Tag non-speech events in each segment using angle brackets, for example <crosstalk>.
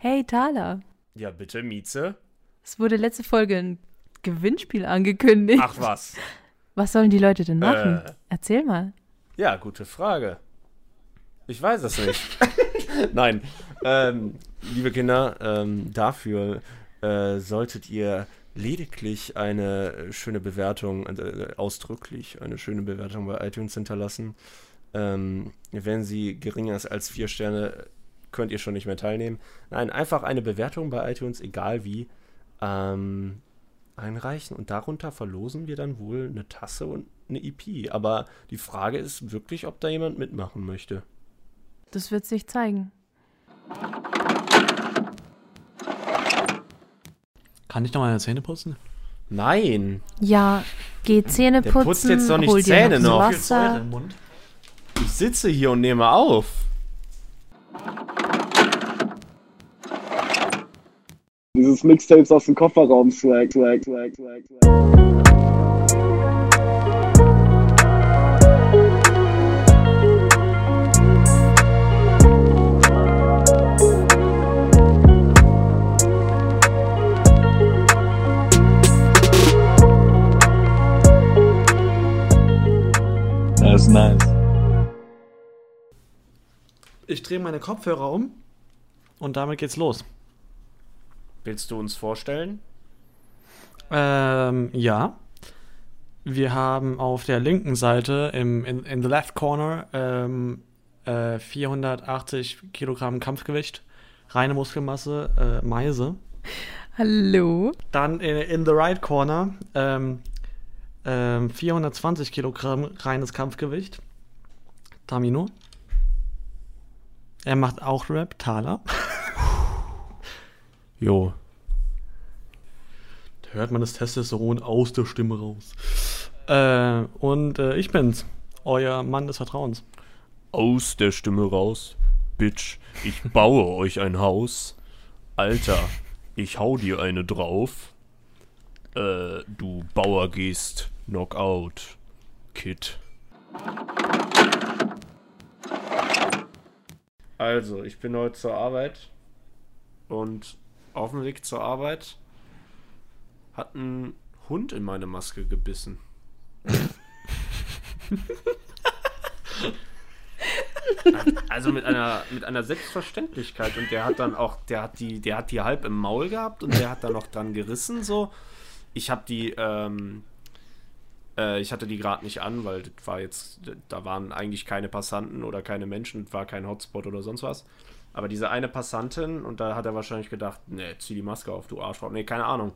Hey Thaler, Ja, bitte, Mieze. es wurde letzte Folge ein Gewinnspiel angekündigt. Ach was. Was sollen die Leute denn machen? Äh. Erzähl mal. Ja, gute Frage. Ich weiß es nicht. <laughs> Nein. Ähm, liebe Kinder, ähm, dafür äh, solltet ihr lediglich eine schöne Bewertung, äh, ausdrücklich eine schöne Bewertung bei iTunes hinterlassen. Ähm, wenn sie geringer ist als vier Sterne, könnt ihr schon nicht mehr teilnehmen. Nein, einfach eine Bewertung bei iTunes, egal wie, ähm, einreichen und darunter verlosen wir dann wohl eine Tasse und eine EP. Aber die Frage ist wirklich, ob da jemand mitmachen möchte. Das wird sich zeigen. Kann ich noch meine Zähne putzen? Nein, Ja, geh Zähne Der putzen, putzt jetzt doch nicht Zähne noch noch. Ich sitze hier und nehme auf. Dieses Mixtapes aus dem Kofferraum swag, swag, swag, swag, swag. Das ist nice. Ich drehe meine Kopfhörer um und damit geht's los. Willst du uns vorstellen? Ähm, ja. Wir haben auf der linken Seite im, in, in the left corner ähm, äh, 480 Kilogramm Kampfgewicht, reine Muskelmasse, äh, Meise. Hallo. Dann in, in the right corner ähm, ähm, 420 Kilogramm reines Kampfgewicht, Tamino. Er macht auch Rap, Thaler. <laughs> Jo. Da hört man das Testosteron aus der Stimme raus. Äh, und äh, ich bin's, euer Mann des Vertrauens. Aus der Stimme raus. Bitch, ich baue <laughs> euch ein Haus. Alter, ich hau dir eine drauf. Äh, du Bauer gehst Knockout. Kid. Also, ich bin heute zur Arbeit und auf dem Weg zur Arbeit hat ein Hund in meine Maske gebissen. Also mit einer, mit einer Selbstverständlichkeit. Und der hat dann auch, der hat die, der hat die halb im Maul gehabt und der hat dann noch dran gerissen so. Ich habe die, ähm, äh, ich hatte die gerade nicht an, weil das war jetzt, da waren eigentlich keine Passanten oder keine Menschen, war kein Hotspot oder sonst was. Aber diese eine Passantin, und da hat er wahrscheinlich gedacht, nee, zieh die Maske auf, du Arschloch. Nee, keine Ahnung.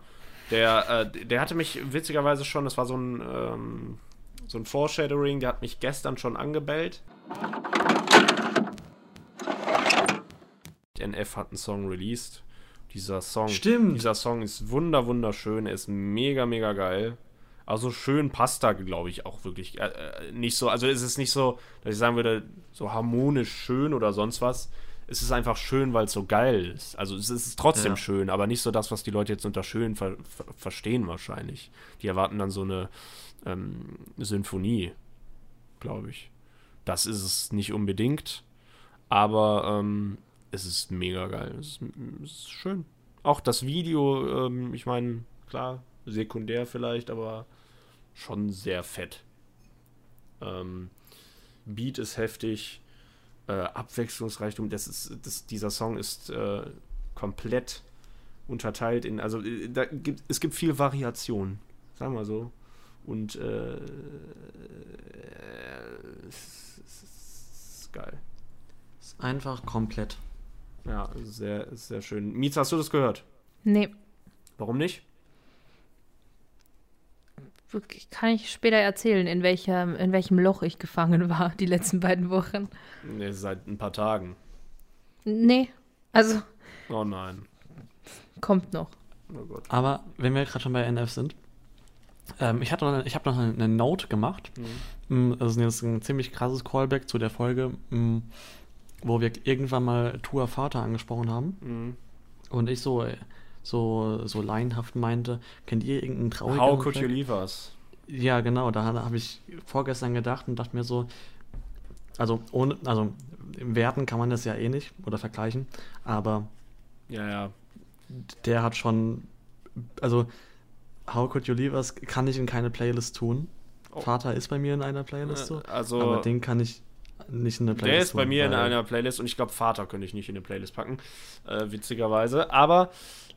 Der, äh, der hatte mich witzigerweise schon, das war so ein, ähm, so ein Foreshadowing, der hat mich gestern schon angebellt. NF hat einen Song released. Dieser Song, Stimmt. dieser Song ist wunder wunderschön, er ist mega mega geil. Also schön passt da, glaube ich, auch wirklich äh, äh, nicht so. Also es ist nicht so, dass ich sagen würde, so harmonisch schön oder sonst was. Es ist einfach schön, weil es so geil ist. Also es ist trotzdem Ja. schön, aber nicht so das, was die Leute jetzt unter schön ver ver verstehen wahrscheinlich. Die erwarten dann so eine ähm, Sinfonie, glaube ich. Das ist es nicht unbedingt, aber ähm, es ist mega geil. Es ist, es ist schön. Auch das Video, ähm, ich meine, klar, sekundär vielleicht, aber schon sehr fett. Ähm, Beat ist heftig, äh, Abwechslungsreichtum. Das ist, das, dieser Song ist äh, komplett unterteilt in, also äh, da gibt, es gibt viel Variation, sagen wir so. Und äh, es, es ist geil. Ist einfach komplett. Ja, sehr, sehr schön. Mietz, hast du das gehört? Nee, Warum nicht? Kann ich später erzählen, in, welcher, in welchem Loch ich gefangen war die letzten beiden Wochen. Nee, seit ein paar Tagen. Nee, also Oh nein. kommt noch. Oh Gott. Aber wenn wir gerade schon bei NF sind, ähm, ich, hatte noch eine- ich habe noch eine, Note gemacht. Mm, Das ist jetzt ein ziemlich krasses Callback zu der Folge, mm, wo wir irgendwann mal Tua Vater angesprochen haben. Mhm. Und ich so, so, so laienhaft meinte, kennt ihr irgendeinen traurigen How could you leave us? Ja, genau, da habe ich vorgestern gedacht und dachte mir so, also ohne, also im Werten kann man das ja eh nicht oder vergleichen, aber Ja, ja. Der hat schon, also How Could You Leave Us kann ich in keine Playlist tun. Oh. Vater ist bei mir in einer Playlist so, Äh, Also, aber den kann ich nicht in eine Playlist der ist bei tun, mir in einer Playlist und ich glaube, Vater könnte ich nicht in eine Playlist packen, äh, witzigerweise. Aber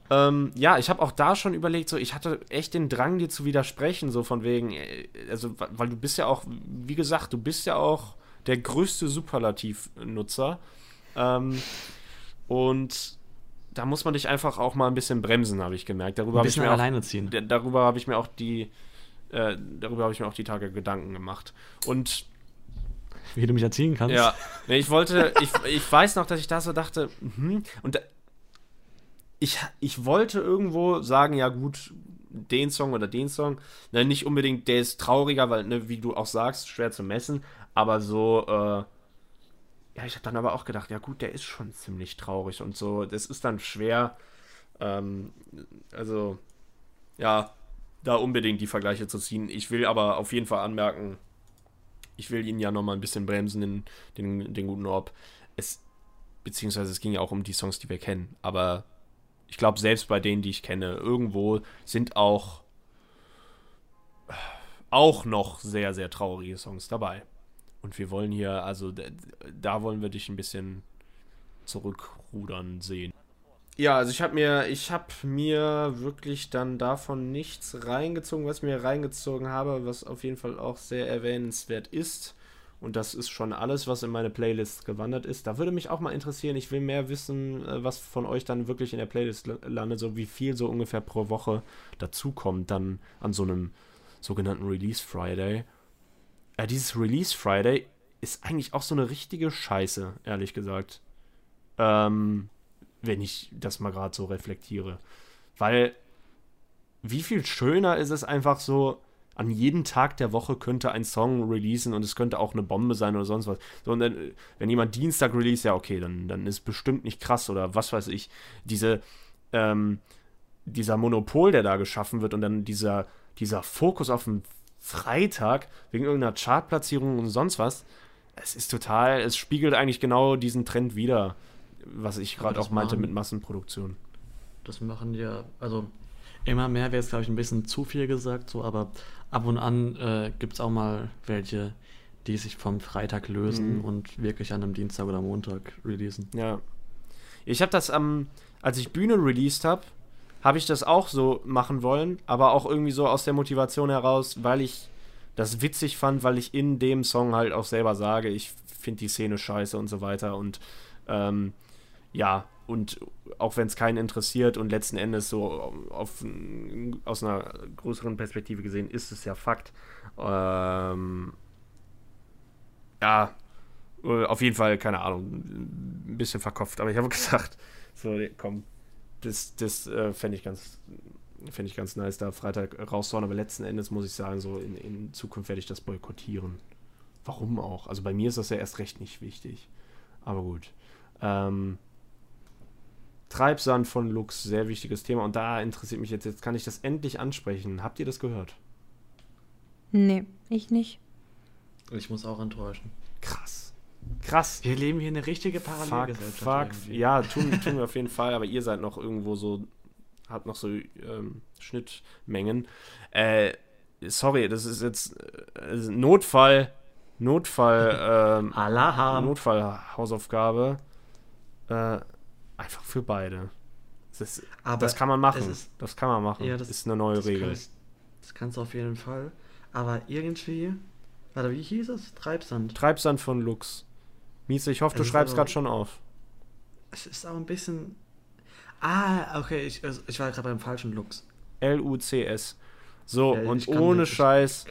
ähm, ja, ich habe auch da schon überlegt, so ich hatte echt den Drang, dir zu widersprechen, so von wegen, äh, also weil du bist ja auch, wie gesagt, du bist ja auch der größte Superlativ-Nutzer. Ähm, und da muss man dich einfach auch mal ein bisschen bremsen, habe ich gemerkt. Darüber ein habe ich bisschen mir auch alleine ziehen. D- darüber habe ich mir auch die äh, darüber habe ich mir auch die Tage Gedanken gemacht. Und Wie du mich erziehen kannst. ja, ich wollte, ich, ich weiß noch, dass ich da so dachte, mhm, und da, ich, ich wollte irgendwo sagen, ja gut, den Song oder den Song, ne, nicht unbedingt, der ist trauriger, weil, ne, wie du auch sagst, schwer zu messen, aber so, äh, ja, ich habe dann aber auch gedacht, ja gut, der ist schon ziemlich traurig und so, das ist dann schwer, ähm, also, ja, da unbedingt die Vergleiche zu ziehen. Ich will aber auf jeden Fall anmerken, ich will ihn ja noch mal ein bisschen bremsen, den, den, den guten Orb. Es, beziehungsweise es ging ja auch um die Songs, die wir kennen. Aber ich glaube, selbst bei denen, die ich kenne, irgendwo sind auch, auch noch sehr, sehr traurige Songs dabei. Und wir wollen hier, also da, wollen wir dich ein bisschen zurückrudern sehen. Ja, also ich habe mir, ich habe mir wirklich dann davon nichts reingezogen, was mir reingezogen habe, was auf jeden Fall auch sehr erwähnenswert ist. Und das ist schon alles, was in meine Playlist gewandert ist. Da würde mich auch mal interessieren, ich will mehr wissen, äh, was von euch dann wirklich in der Playlist la- landet, so wie viel so ungefähr pro Woche dazukommt dann an so einem sogenannten Release Friday. Äh, dieses Release Friday ist eigentlich auch so eine richtige Scheiße, ehrlich gesagt. Ähm, wenn ich das mal gerade so reflektiere. Weil, wie viel schöner ist es einfach so, an jedem Tag der Woche könnte ein Song releasen und es könnte auch eine Bombe sein oder sonst was. So, und dann, wenn jemand Dienstag release, ja, okay, dann, dann ist bestimmt nicht krass oder was weiß ich. Diese, ähm, dieser Monopol, der da geschaffen wird und dann dieser, dieser Fokus auf den Freitag wegen irgendeiner Chartplatzierung und sonst was, es ist total, es spiegelt eigentlich genau diesen Trend wider, was ich gerade auch meinte machen- mit Massenproduktion. Das machen ja, also immer mehr wäre jetzt, glaube ich, ein bisschen zu viel gesagt, so, aber ab und an äh, gibt es auch mal welche, die sich vom Freitag lösen Mhm. und wirklich an einem Dienstag oder Montag releasen. Ja. Ich habe das am, als ich Bühne released habe, habe ich das auch so machen wollen, aber auch irgendwie so aus der Motivation heraus, weil ich das witzig fand, weil ich in dem Song halt auch selber sage, ich finde die Szene scheiße und so weiter und ähm, ja, und auch wenn es keinen interessiert und letzten Endes so auf, aus einer größeren Perspektive gesehen ist es ja Fakt. Ähm, ja, äh, auf jeden Fall, keine Ahnung, ein bisschen verkopft, aber ich habe <laughs> gesagt, so, komm, das, das äh, fände ich ganz fände ich ganz nice, da Freitag rauszuhauen, aber letzten Endes muss ich sagen, so in, in Zukunft werde ich das boykottieren. Warum auch? Also bei mir ist das ja erst recht nicht wichtig. Aber gut. Ähm, Treibsand von Lux, sehr wichtiges Thema. Und da interessiert mich jetzt, jetzt kann ich das endlich ansprechen. Habt ihr das gehört? Nee, ich nicht. Ich muss auch enttäuschen. Krass. Krass. Wir leben hier eine richtige Fuck, Parallelgesellschaft. fuck. irgendwie. Ja, <laughs> tun, tun wir auf jeden Fall, aber ihr seid noch irgendwo so, habt noch so ähm, Schnittmengen. Äh, sorry, das ist jetzt äh, Notfall, Notfall, <laughs> ähm, Alarm. Notfall-Hausaufgabe. Äh, einfach für beide. Das, ist, das kann man machen. ist- das kann man machen. Ja, das ist eine neue das Regel. Kannst, das kannst du auf jeden Fall. Aber irgendwie. Warte, wie hieß es? Treibsand. Treibsand von Lux. Miese, ich hoffe, du Es schreibst gerade schon auf. Es ist auch ein bisschen. Ah, okay, ich, also ich war gerade beim falschen Lux. L-U-C-S. So, Ja, und ohne nicht- ich Scheiß.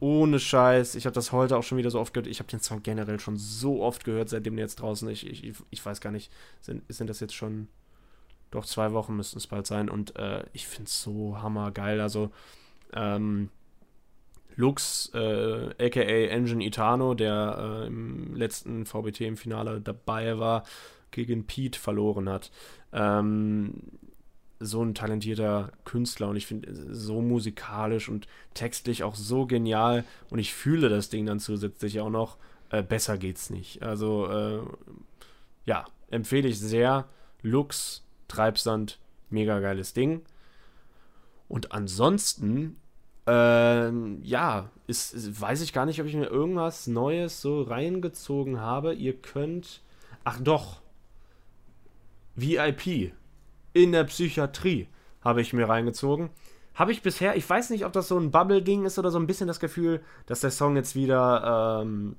Ohne Scheiß, ich habe das heute auch schon wieder so oft gehört. Ich habe den Song generell schon so oft gehört, seitdem der jetzt draußen ist. Ich, ich, ich weiß gar nicht, sind, sind das jetzt schon. Doch zwei Wochen müssten es bald sein. Und äh, ich finde es so hammergeil. Also, ähm, Lux, äh, aka Engine Itano, der äh, im letzten VBT im Finale dabei war, gegen Pete verloren hat. Ähm, so ein talentierter Künstler und ich finde so musikalisch und textlich auch so genial und ich fühle das Ding dann zusätzlich auch noch. Äh, besser geht's nicht. Also, äh, ja, empfehle ich sehr. Lux, Treibsand, mega geiles Ding. Und ansonsten, ähm, ja, ist, ist, weiß ich gar nicht, ob ich mir irgendwas Neues so reingezogen habe. Ihr könnt, ach doch, VIP in der Psychiatrie habe ich mir reingezogen. Habe ich bisher, ich weiß nicht, ob das so ein Bubble-Ding ist oder so ein bisschen das Gefühl, dass der Song jetzt wieder, ähm,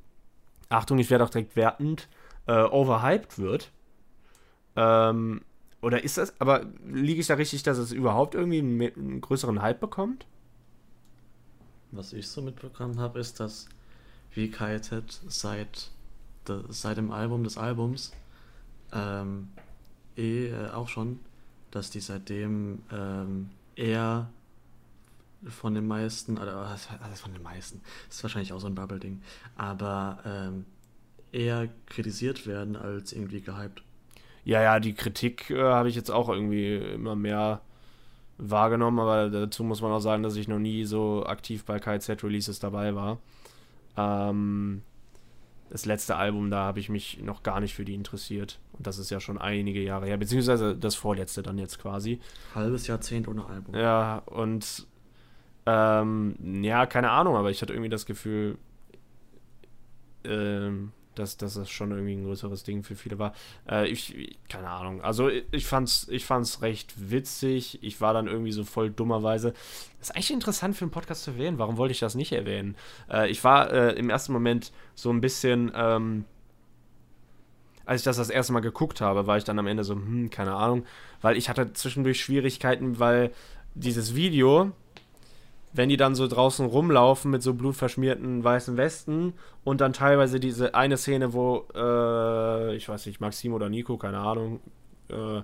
Achtung, ich werde auch direkt wertend, äh, overhyped wird. Ähm, oder ist das, aber liege ich da richtig, dass es überhaupt irgendwie einen, einen größeren Hype bekommt? Was ich so mitbekommen habe, ist, dass VKZ seit, de, seit dem Album des Albums ähm, eh äh, auch schon, dass die seitdem ähm, eher von den meisten, oder heißt von den meisten, das ist wahrscheinlich auch so ein Bubble-Ding, aber ähm, eher kritisiert werden als irgendwie gehypt. Ja, ja, die Kritik äh, habe ich jetzt auch irgendwie immer mehr wahrgenommen, aber dazu muss man auch sagen, dass ich noch nie so aktiv bei KZ-Releases dabei war. Ähm, das letzte Album, da habe ich mich noch gar nicht für die interessiert. Und das ist ja schon einige Jahre her, beziehungsweise das vorletzte dann jetzt quasi. Halbes Jahrzehnt ohne Album. Ja, und ähm, ja, keine Ahnung, aber ich hatte irgendwie das Gefühl, ähm, dass, dass das schon irgendwie ein größeres Ding für viele war. Äh, ich, keine Ahnung. Also ich fand's, ich fand's recht witzig. Ich war dann irgendwie so voll dummerweise. Das ist eigentlich interessant für einen Podcast zu erwähnen. Warum wollte ich das nicht erwähnen? Äh, ich war äh, im ersten Moment so ein bisschen, ähm, als ich das das erste Mal geguckt habe, war ich dann am Ende so, hm, keine Ahnung, weil ich hatte zwischendurch Schwierigkeiten, weil dieses Video, wenn die dann so draußen rumlaufen mit so blutverschmierten weißen Westen und dann teilweise diese eine Szene, wo, äh, ich weiß nicht, Maxim oder Nico, keine Ahnung, äh,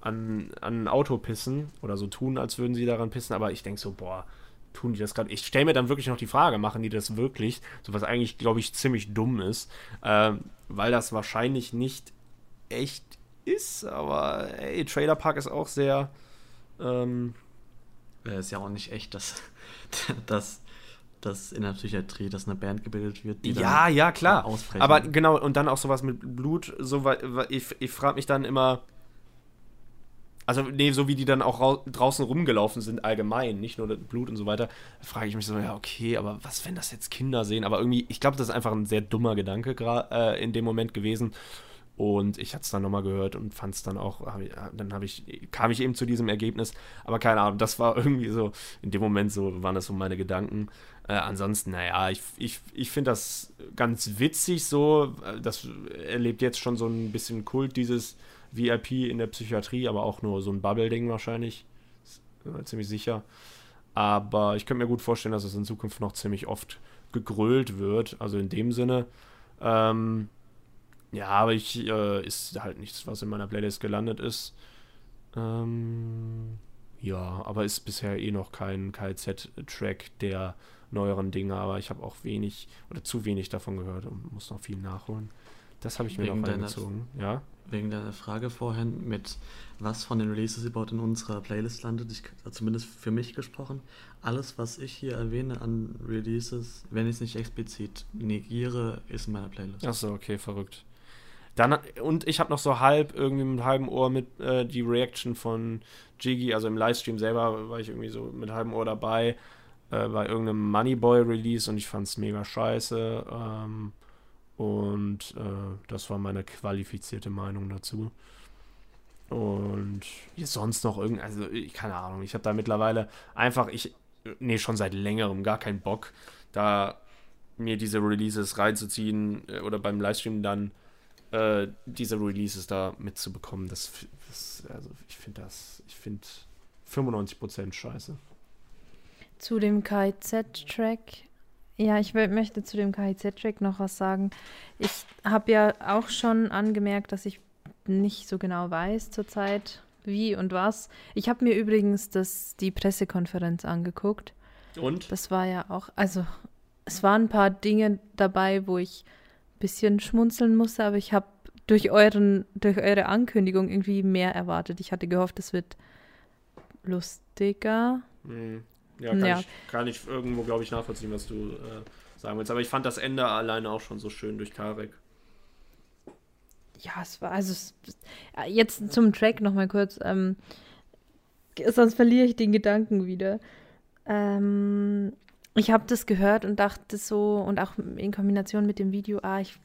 an, an ein Auto pissen oder so tun, als würden sie daran pissen, aber ich denke so, boah, tun die das gerade? Ich stelle mir dann wirklich noch die Frage, machen die das wirklich? So was eigentlich, glaube ich, ziemlich dumm ist, äh, weil das wahrscheinlich nicht echt ist, aber ey, Trailer Park ist auch sehr, ähm, ist ja auch nicht echt, dass, <laughs> dass, dass in der Psychiatrie, dass eine Band gebildet wird, die Ja, ja, klar. Aber genau, und dann auch sowas mit Blut, so ich, ich frage mich dann immer, also, nee, so wie die dann auch draußen rumgelaufen sind, allgemein, nicht nur Blut und so weiter, frage ich mich so, ja, okay, aber was, wenn das jetzt Kinder sehen? Aber irgendwie, ich glaube, das ist einfach ein sehr dummer Gedanke äh, in dem Moment gewesen. Und ich hatte es dann nochmal gehört und fand es dann auch, dann habe ich, kam ich eben zu diesem Ergebnis. Aber keine Ahnung, das war irgendwie so, in dem Moment so, waren das so meine Gedanken. Äh, ansonsten, naja, ich, ich, ich finde das ganz witzig so. Das erlebt jetzt schon so ein bisschen Kult, dieses VIP in der Psychiatrie, aber auch nur so ein Bubble-Ding wahrscheinlich. Äh, ziemlich sicher. Aber ich könnte mir gut vorstellen, dass es in Zukunft noch ziemlich oft gegrölt wird. Also in dem Sinne. Ähm, ja, aber ich äh, ist halt nichts, was in meiner Playlist gelandet ist. Ähm, ja, aber ist bisher eh noch kein KZ-Track der neueren Dinge, aber ich habe auch wenig oder zu wenig davon gehört und muss noch viel nachholen. Das habe ich mir wegen noch reingezogen, ja. Wegen deiner Frage vorhin, mit was von den Releases überhaupt in unserer Playlist landet, ich, zumindest für mich gesprochen, alles, was ich hier erwähne an Releases, wenn ich es nicht explizit negiere, ist in meiner Playlist. Achso, okay, verrückt. Dann, und ich habe noch so halb irgendwie mit halbem Ohr mit äh, die Reaction von Jiggy, also im Livestream selber war ich irgendwie so mit halbem Ohr dabei äh, bei irgendeinem Moneyboy-Release und ich fand es mega scheiße. Ähm, und äh, das war meine qualifizierte Meinung dazu. Und sonst noch irgend, also ich, keine Ahnung, ich habe da mittlerweile einfach, ich, nee, schon seit längerem gar keinen Bock, da mir diese Releases reinzuziehen äh, oder beim Livestream dann äh, diese Releases da mitzubekommen, das, das also ich finde das, ich finde 95% scheiße. Zu dem KZ-Track. Ja, ich möchte zu dem KIZ-Track noch was sagen. Ich habe ja auch schon angemerkt, dass ich nicht so genau weiß zurzeit, wie und was. Ich habe mir übrigens das, die Pressekonferenz angeguckt. Und? Das war ja auch, also es waren ein paar Dinge dabei, wo ich bisschen schmunzeln musste, aber ich habe durch, durch eure Ankündigung irgendwie mehr erwartet. Ich hatte gehofft, es wird lustiger. Mhm. Ja, kann, ja. Ich, kann ich irgendwo, glaube ich, nachvollziehen, was du äh, sagen willst. Aber ich fand das Ende alleine auch schon so schön durch Karek. ja, es war, also es, jetzt zum Track nochmal kurz, ähm, sonst verliere ich den Gedanken wieder. Ähm, ich habe das gehört und dachte so, und auch in Kombination mit dem Video, ah, ich,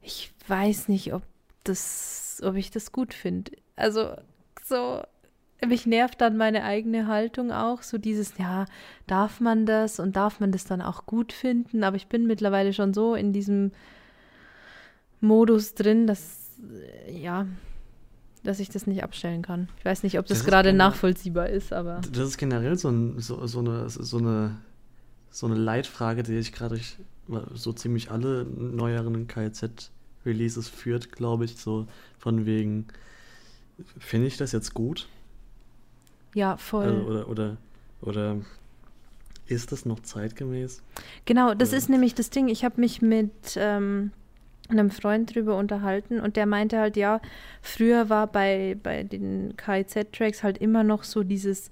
ich weiß nicht, ob das, ob ich das gut finde. Also so, mich nervt dann meine eigene Haltung auch, so dieses, ja, darf man das und darf man das dann auch gut finden, aber ich bin mittlerweile schon so in diesem Modus drin, dass, ja, dass ich das nicht abstellen kann. Ich weiß nicht, ob das, das gerade nachvollziehbar ist, aber. Das ist generell so, ein, so, so, eine, so, eine, so eine Leitfrage, die ich gerade durch so ziemlich alle neueren KZ-Releases führt, glaube ich, so von wegen, finde ich das jetzt gut? Ja, voll. Also, oder, oder, oder ist das noch zeitgemäß? Genau, das oder? ist nämlich das Ding. Ich habe mich mit ähm, einem Freund drüber unterhalten und der meinte halt, ja, früher war bei, bei den KIZ-Tracks halt immer noch so dieses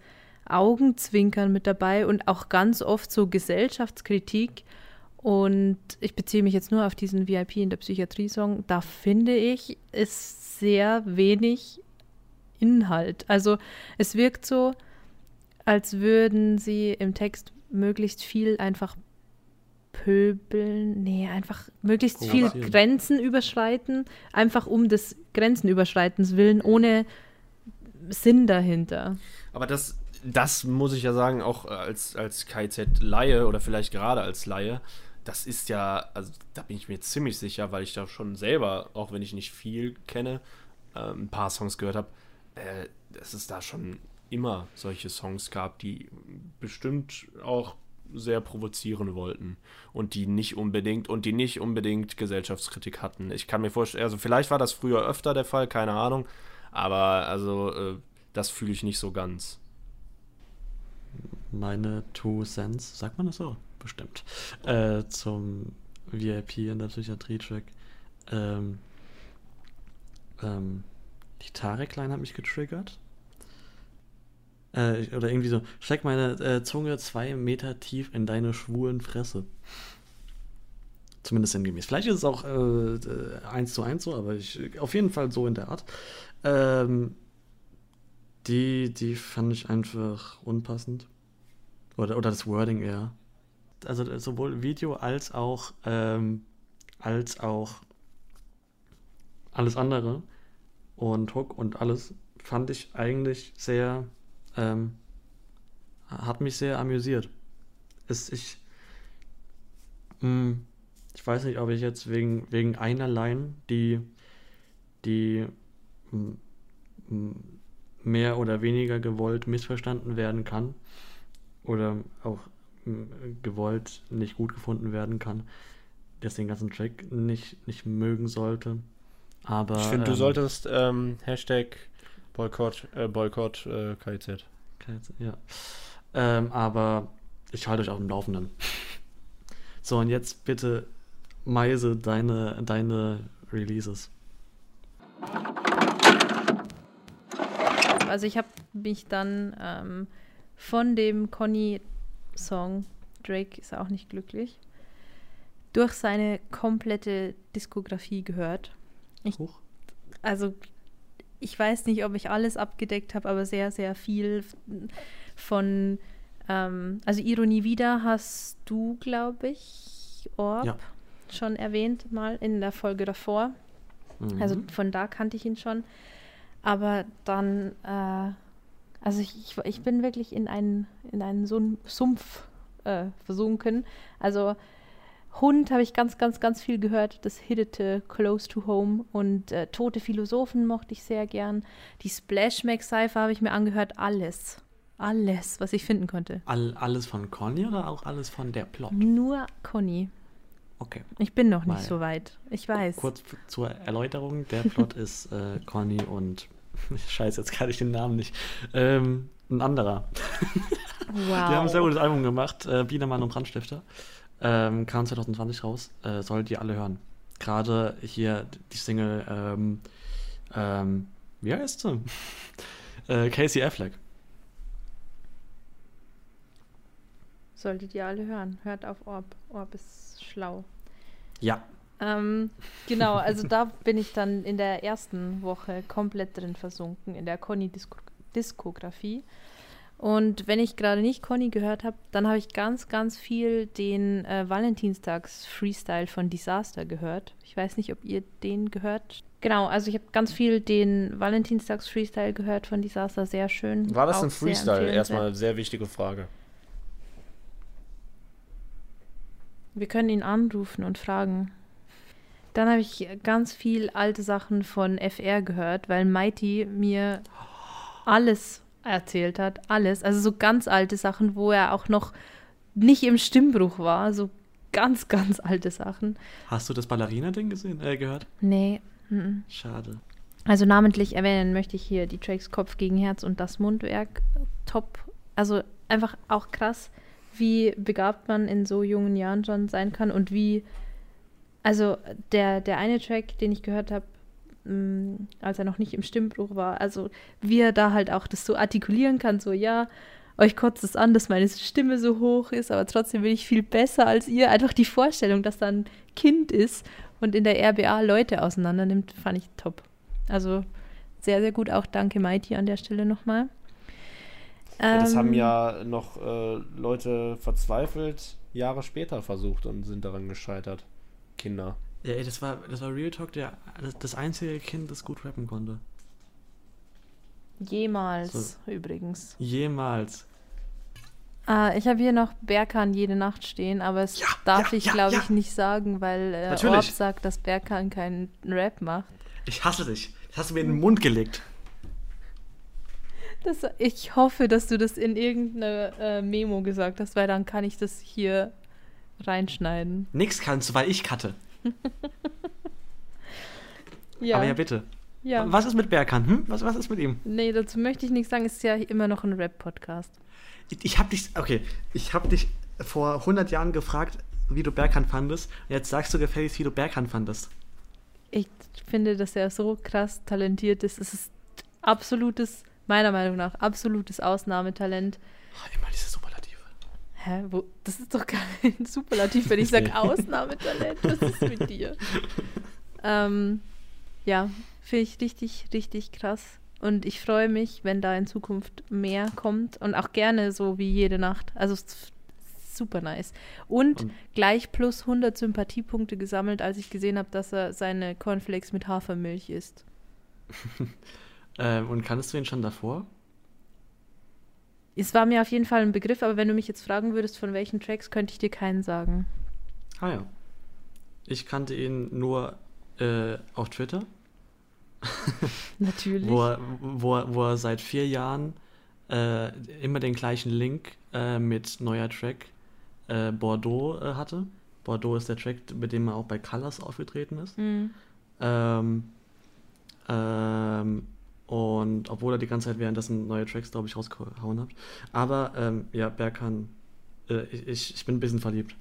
Augenzwinkern mit dabei und auch ganz oft so Gesellschaftskritik. Und ich beziehe mich jetzt nur auf diesen VIP in der Psychiatrie-Song. Da finde ich, ist sehr wenig Inhalt. Also es wirkt so, als würden sie im Text möglichst viel einfach pöbeln, nee, einfach möglichst viel Grenzen überschreiten, einfach um des Grenzenüberschreitens willen, ohne Sinn dahinter. Aber das, das muss ich ja sagen, auch als, als KZ-Laie oder vielleicht gerade als Laie, das ist ja, also da bin ich mir ziemlich sicher, weil ich da schon selber, auch wenn ich nicht viel kenne, äh, ein paar Songs gehört habe, äh, dass es da schon immer solche Songs gab, die bestimmt auch sehr provozieren wollten und die nicht unbedingt und die nicht unbedingt Gesellschaftskritik hatten. Ich kann mir vorstellen, also vielleicht war das früher öfter der Fall, keine Ahnung, aber also äh, das fühle ich nicht so ganz. Meine Two Cents, sagt man das so? Bestimmt. Äh, zum VIP in der Psychiatrie-Track. Ähm, ähm, die Tarek-Line hat mich getriggert. Äh, oder irgendwie so, steck meine äh, Zunge zwei Meter tief in deine schwulen Fresse. Zumindest sinngemäß. Vielleicht ist es auch äh, äh, eins zu eins so, aber ich, auf jeden Fall so in der Art. Ähm, die, die fand ich einfach unpassend. Oder, oder das Wording eher. Also sowohl Video als auch, ähm, als auch alles andere und Hook und alles fand ich eigentlich sehr ähm, hat mich sehr amüsiert. Ist, ich, mh, hm, ich weiß nicht, ob ich jetzt wegen, wegen einer Line, die, die mh, hm, mehr oder weniger gewollt missverstanden werden kann oder auch mh, gewollt nicht gut gefunden werden kann, dass den ganzen Track nicht, nicht mögen sollte. Aber, ich finde, ähm, du solltest ähm, Hashtag Boykott, äh, Boykott äh, KIZ. KIZ, ja. Ähm, aber ich halte euch auf dem Laufenden. <laughs> so, und jetzt bitte, Meise, deine, deine Releases. Also ich habe mich dann ähm, von dem Conny-Song, Drake ist auch nicht glücklich, durch seine komplette Diskografie gehört. Ich, also ich weiß nicht, ob ich alles abgedeckt habe, aber sehr, sehr viel von, ähm, also Ironie wieder hast du, glaube ich, Orb ja. schon erwähnt mal in der Folge davor. Mhm. Also von da kannte ich ihn schon. Aber dann, äh, also ich, ich bin wirklich in einen, in einen Sumpf äh, versunken. Also Hund habe ich ganz, ganz, ganz viel gehört. Das hittete Close to Home. Und äh, Tote Philosophen mochte ich sehr gern. Die Splash Mac Cypher habe ich mir angehört. Alles. Alles, was ich finden konnte. All, alles von Conny oder auch alles von der Plot? Nur Conny. Okay. Ich bin noch nicht Weil, so weit. Ich weiß. Kurz zur Erläuterung: Der Plot <laughs> ist äh, Conny und. <laughs> Scheiße, jetzt kann ich den Namen nicht. Ähm, ein anderer. <laughs> Wow. Die haben ein sehr gutes Album gemacht. Äh, Biedermann und Brandstifter. Ähm, kam 2020 raus. Äh, solltet ihr alle hören. Gerade hier die Single, ähm, ähm, wie heißt sie? <laughs> äh, Casey Affleck. Solltet ihr alle hören. Hört auf Orb. Orb ist schlau. Ja. Ähm, genau, also da bin ich dann in der ersten Woche komplett drin versunken, in der Conny-Diskografie. Und wenn ich gerade nicht Conny gehört habe, dann habe ich ganz, ganz viel den äh, Valentinstags-Freestyle von Disaster gehört. Ich weiß nicht, ob ihr den gehört. Genau, also ich habe ganz viel den Valentinstags-Freestyle gehört von Disaster, sehr schön. War das ein Freestyle? Erstmal eine sehr wichtige Frage. Wir können ihn anrufen und fragen. Dann habe ich ganz viel alte Sachen von FR gehört, weil Mighty mir alles erzählt hat. Alles. Also so ganz alte Sachen, wo er auch noch nicht im Stimmbruch war. So ganz, ganz alte Sachen. Hast du das Ballerina-Ding gesehen, äh, gehört? Nee. mhm. Schade. Also namentlich erwähnen möchte ich hier die Tracks Kopf gegen Herz und das Mundwerk. Top. Also einfach auch krass, wie begabt man in so jungen Jahren schon sein kann und wie. Also der, der eine Track, den ich gehört habe, als er noch nicht im Stimmbruch war, also wie er da halt auch das so artikulieren kann, so ja, euch kotzt es an, dass meine Stimme so hoch ist, aber trotzdem bin ich viel besser als ihr. Einfach die Vorstellung, dass da ein Kind ist und in der RBA Leute auseinander nimmt, fand ich top. Also sehr, sehr gut. Auch danke Mighty an der Stelle nochmal. Ja, das haben Ähm, ja noch äh, Leute verzweifelt Jahre später versucht und sind daran gescheitert. Kinder. Ja, ey, das war, das war Real Talk, der, das, das einzige Kind, das gut rappen konnte. Jemals, übrigens. Jemals. Äh, ich habe hier noch Berkan jede Nacht stehen, aber es Ja, darf ja, ich, ja, glaube ja. ich, nicht sagen, weil äh, Natürlich. Orb sagt, dass Berkan keinen Rap macht. Ich hasse dich. Das hast du mir in den Mund gelegt. Das, ich hoffe, dass du das in irgendeiner äh, Memo gesagt hast, weil dann kann ich das hier reinschneiden. Nix kannst du, weil ich cutte. <laughs> Ja, Aber ja, bitte. ja. Was ist mit Berkan? Hm? Was, was ist mit ihm? Nee, dazu möchte ich nichts sagen. Es ist ja immer noch ein Rap-Podcast. Ich, ich hab dich, okay, ich hab dich vor 100 Jahren gefragt, wie du Berkan fandest. Und jetzt sagst du gefälligst, wie du Berkan fandest. Ich finde, dass er so krass talentiert ist. Es ist absolutes, meiner Meinung nach, absolutes Ausnahmetalent. Oh, immer diese Superlative. Hä? Wo? Das ist doch <laughs> kein Superlativ, wenn ich sage <laughs> Ausnahmetalent. Was ist mit dir? <laughs> ähm, ja, finde ich richtig, richtig krass. Und ich freue mich, wenn da in Zukunft mehr kommt. Und auch gerne so wie jede Nacht. Also super nice. Und, Und- gleich plus 100 Sympathiepunkte gesammelt, als ich gesehen habe, dass er seine Cornflakes mit Hafermilch isst. Ähm, und kanntest du ihn schon davor? Es war mir auf jeden Fall ein Begriff, aber wenn du mich jetzt fragen würdest, von welchen Tracks, könnte ich dir keinen sagen. Ah ja. Ich kannte ihn nur äh, auf Twitter, <laughs> <laughs> Natürlich. wo er, wo, er, wo er seit vier Jahren äh, immer den gleichen Link äh, mit neuer Track äh, Bordeaux äh, hatte. Bordeaux ist der Track, mit dem er auch bei Colors aufgetreten ist. Mhm. Ähm, ähm, und obwohl er die ganze Zeit währenddessen neue Tracks, glaube ich, rausgehauen hat. Aber ähm, ja, Berkan, äh, ich, ich bin ein bisschen verliebt.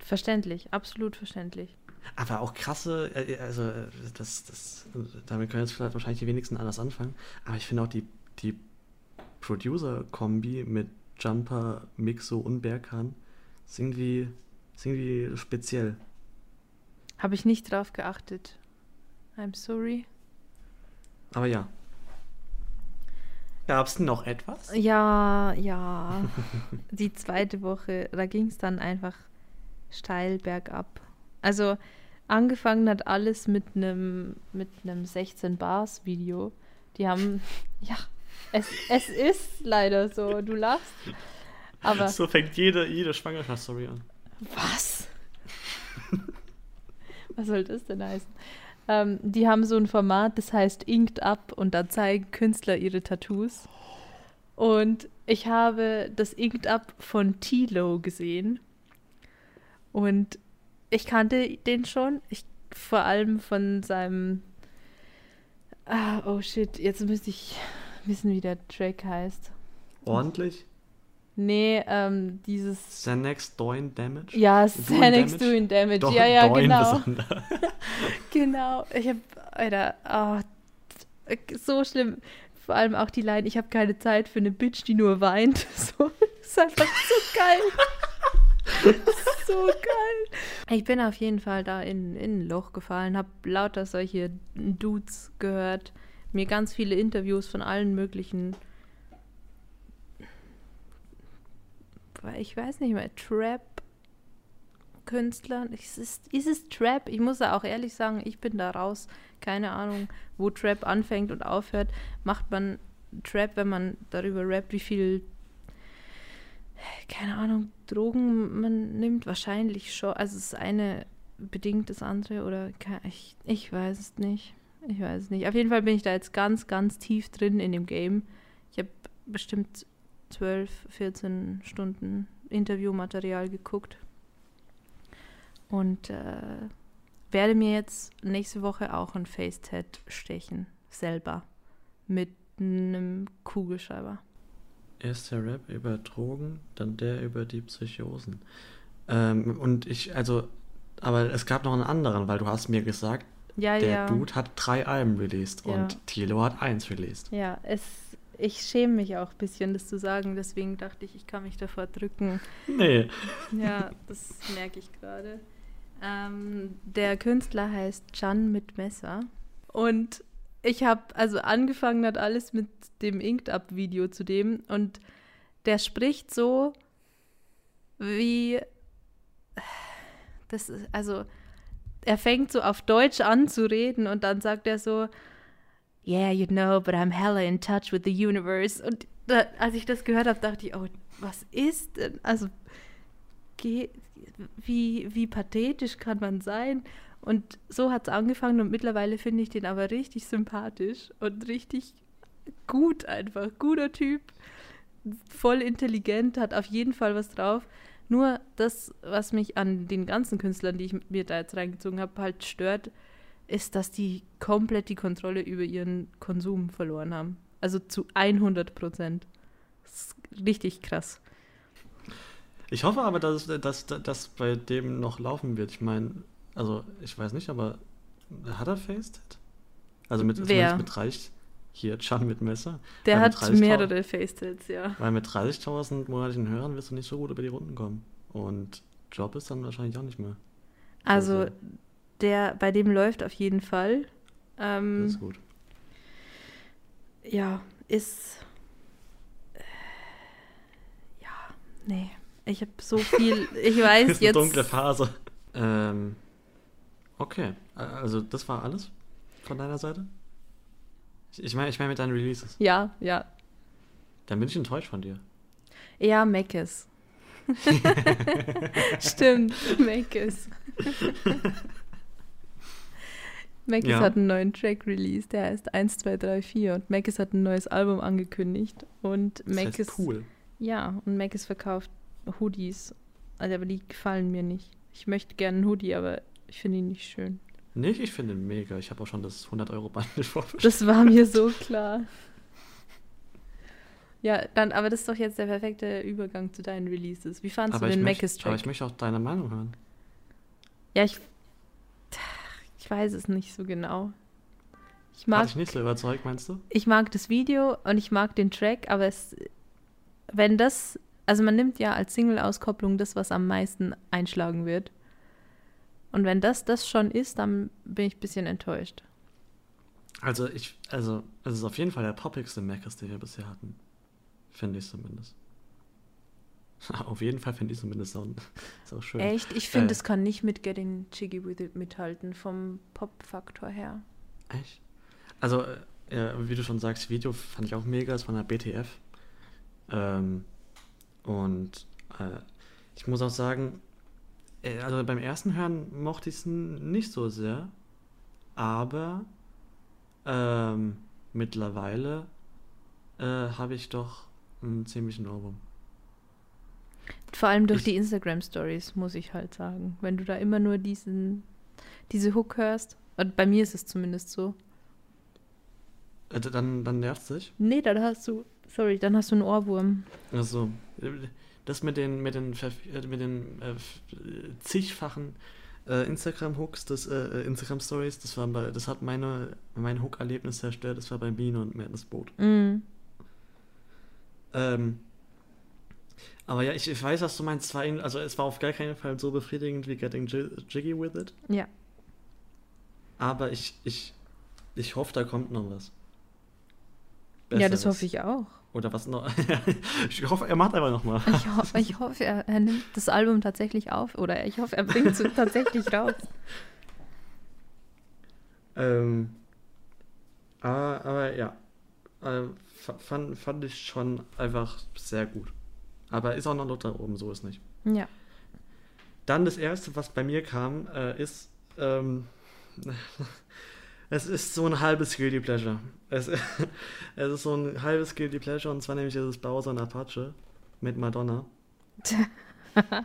Verständlich, absolut verständlich. Aber auch krasse, äh, also äh, das, das, damit können jetzt vielleicht wahrscheinlich die wenigsten anders anfangen. Aber ich finde auch die, die Producer-Kombi mit Jumper, Mixo und Berkan ist irgendwie, ist irgendwie speziell. Habe ich nicht drauf geachtet. I'm sorry. Aber ja. Gab es noch etwas? Ja, ja. <laughs> Die zweite Woche, da ging es dann einfach steil bergab. Also angefangen hat alles mit einem mit einem 16 Bars Video. Die haben <laughs> ja, es, es ist leider so. Du lachst. Aber So fängt jede, jede Schwangerschaftsstory an. Was? <laughs> Was soll das denn heißen? Ähm, die haben so ein Format, das heißt Inked Up und da zeigen Künstler ihre Tattoos. Und ich habe das Inked Up von Tilo gesehen. Und ich kannte den schon. Ich, vor allem von seinem. Ah, oh shit, jetzt müsste ich wissen, wie der Track heißt. Ordentlich? Nee, ähm, dieses. Xanax Doing Damage? Ja, Xanax? Doing Damage. Doch, ja, ja, Doing genau. <laughs> Genau. Ich hab, Alter, ah, so schlimm. Vor allem auch die Line, ich habe keine Zeit für eine Bitch, die nur weint. <laughs> So, ist einfach so geil. <laughs> so geil. Ich bin auf jeden Fall da in, in ein Loch gefallen, habe lauter solche Dudes gehört, mir ganz viele Interviews von allen möglichen, ich weiß nicht mehr, Trap-Künstlern. Ist es, ist es Trap? Ich muss ja auch ehrlich sagen, ich bin da raus. Keine Ahnung, wo Trap anfängt und aufhört. Macht man Trap, wenn man darüber rappt, wie viel keine Ahnung, Drogen man nimmt, wahrscheinlich schon. Also das eine bedingt das andere oder ich, ich weiß es nicht. Ich weiß es nicht. Auf jeden Fall bin ich da jetzt ganz, ganz tief drin in dem Game. Ich habe bestimmt 12, 14 Stunden Interviewmaterial geguckt und äh, werde mir jetzt nächste Woche auch ein Facetat stechen, selber, mit einem Kugelschreiber. Erst der Rap über Drogen, dann der über die Psychosen. Ähm, und ich, also, aber es gab noch einen anderen, weil du hast mir gesagt, ja, der ja. Dude hat drei Alben released Ja. und Tilo hat eins released. Ja, es, ich schäme mich auch ein bisschen, das zu sagen, deswegen dachte ich, ich kann mich davor drücken. Nee. Ja, das merke ich gerade. Ähm, der Künstler heißt Can mit Messer. Und ich habe, also angefangen hat alles mit dem Inked Up Video zu dem. Und der spricht so wie. Das ist, also, er fängt so auf Deutsch an zu reden und dann sagt er so: Yeah, you know, but I'm hella in touch with the universe. Und da, als ich das gehört habe, dachte ich: Oh, was ist denn? Also, wie, wie pathetisch kann man sein? Und so hat es angefangen und mittlerweile finde ich den aber richtig sympathisch und richtig gut einfach. Guter Typ, voll intelligent, hat auf jeden Fall was drauf. Nur das, was mich an den ganzen Künstlern, die ich mir da jetzt reingezogen habe, halt stört, ist, dass die komplett die Kontrolle über ihren Konsum verloren haben. Also zu 100 Prozent. Das ist richtig krass. Ich hoffe aber, dass das bei dem noch laufen wird. Ich meine, also ich weiß nicht, aber hat er Faced? Also mit, Wer? mit reicht hier Chan mit Messer. Der hat 30.000 mehrere Facetates, ja. Weil mit 30.000 monatlichen Hörern wirst du nicht so gut über die Runden kommen. Und Job ist dann wahrscheinlich auch nicht mehr. Also Also- der, bei dem läuft auf jeden Fall. Ähm, Das ist gut. ja, ist. äh, Ja, nee. Ich habe so viel. Ich <laughs> weiß ist eine jetzt. dunkle Phase. Ähm, okay, also das war alles von deiner Seite? Ich- Ich meine, ich meine mit deinen Releases. Ja, ja. Dann bin ich enttäuscht von dir. Ja, Meckes. <laughs> <laughs> Stimmt, Meckes. Meckes Ja. hat einen neuen Track released, der heißt 1, 2, 3, 4 und Meckes hat ein neues Album angekündigt und Das heißt cool. Ja, und Meckes verkauft Hoodies, also, aber die gefallen mir nicht. Ich möchte gerne einen Hoodie, aber ich finde ihn nicht schön. Nicht, ich finde ihn mega. Ich habe auch schon das 100-Euro-Bundle <laughs> vorbestellt. Das war mir so klar. Ja, dann, aber das ist doch jetzt der perfekte Übergang zu deinen Releases. Wie fandest du den Meckes aber Track? ich möchte auch deine Meinung hören. Ja, ich. Ich weiß es nicht so genau. Ich Hat mag, dich nicht so überzeugt, meinst du? ich mag das Video und ich mag den Track, aber es. Wenn das. Also man nimmt ja als Single-Auskopplung das, was am meisten einschlagen wird. Und wenn das das schon ist, dann bin ich ein bisschen enttäuscht. Also, ich, also, es ist auf jeden Fall der poppigste Meckers, den wir bisher hatten. Finde ich zumindest. <laughs> auf jeden Fall finde ich zumindest auch schön. Echt? Ich finde, Äh. es kann nicht mit Getting Jiggy With It mithalten, vom Pop-Faktor her. Echt? Also, äh, wie du schon sagst, Video fand ich auch mega, ist von der BTF. Ähm, und äh, ich muss auch sagen, äh, also beim ersten Hören mochte ich es nicht so sehr, aber ähm, mittlerweile äh, habe ich doch einen ziemlichen Ohrwurm. Vor allem durch Ich- die Instagram-Stories, muss ich halt sagen. Wenn du da immer nur diesen, diese Hook hörst, und bei mir ist es zumindest so. Äh, dann, dann nervt es dich. Nee, dann hast du, sorry, dann hast du einen Ohrwurm. Also, das mit den, mit den, äh, mit den äh, zigfachen äh, Instagram-Hooks, das äh, Instagram-Stories, das, war bei- das hat meine, mein Hook-Erlebnis zerstört, das war bei Biene und Madness Boot. Mm. Ähm, Aber ja, ich, ich weiß, was du meinst. Es war Also es war auf gar keinen Fall so befriedigend wie Getting Ji- Jiggy with It. Ja. Aber ich, ich, ich hoffe, da kommt noch was. Ja, das Besseres. hoffe ich auch. Oder was noch? <laughs> ich hoffe, er macht einfach noch mal. Ich, ho ich hoffe, er, er nimmt das Album tatsächlich auf oder ich hoffe, er bringt es <laughs> tatsächlich raus. Ähm, aber, aber ja, äh, fa- fand, fand ich schon einfach sehr gut. Aber ist auch noch Luft da oben, so ist nicht. Ja. Dann das erste, was bei mir kam, äh, ist, ähm, <laughs> es ist so ein halbes Guilty Pleasure. Es, <laughs> es ist so ein halbes Guilty Pleasure und zwar nämlich ist es Bowser und Apache mit Madonna. <laughs>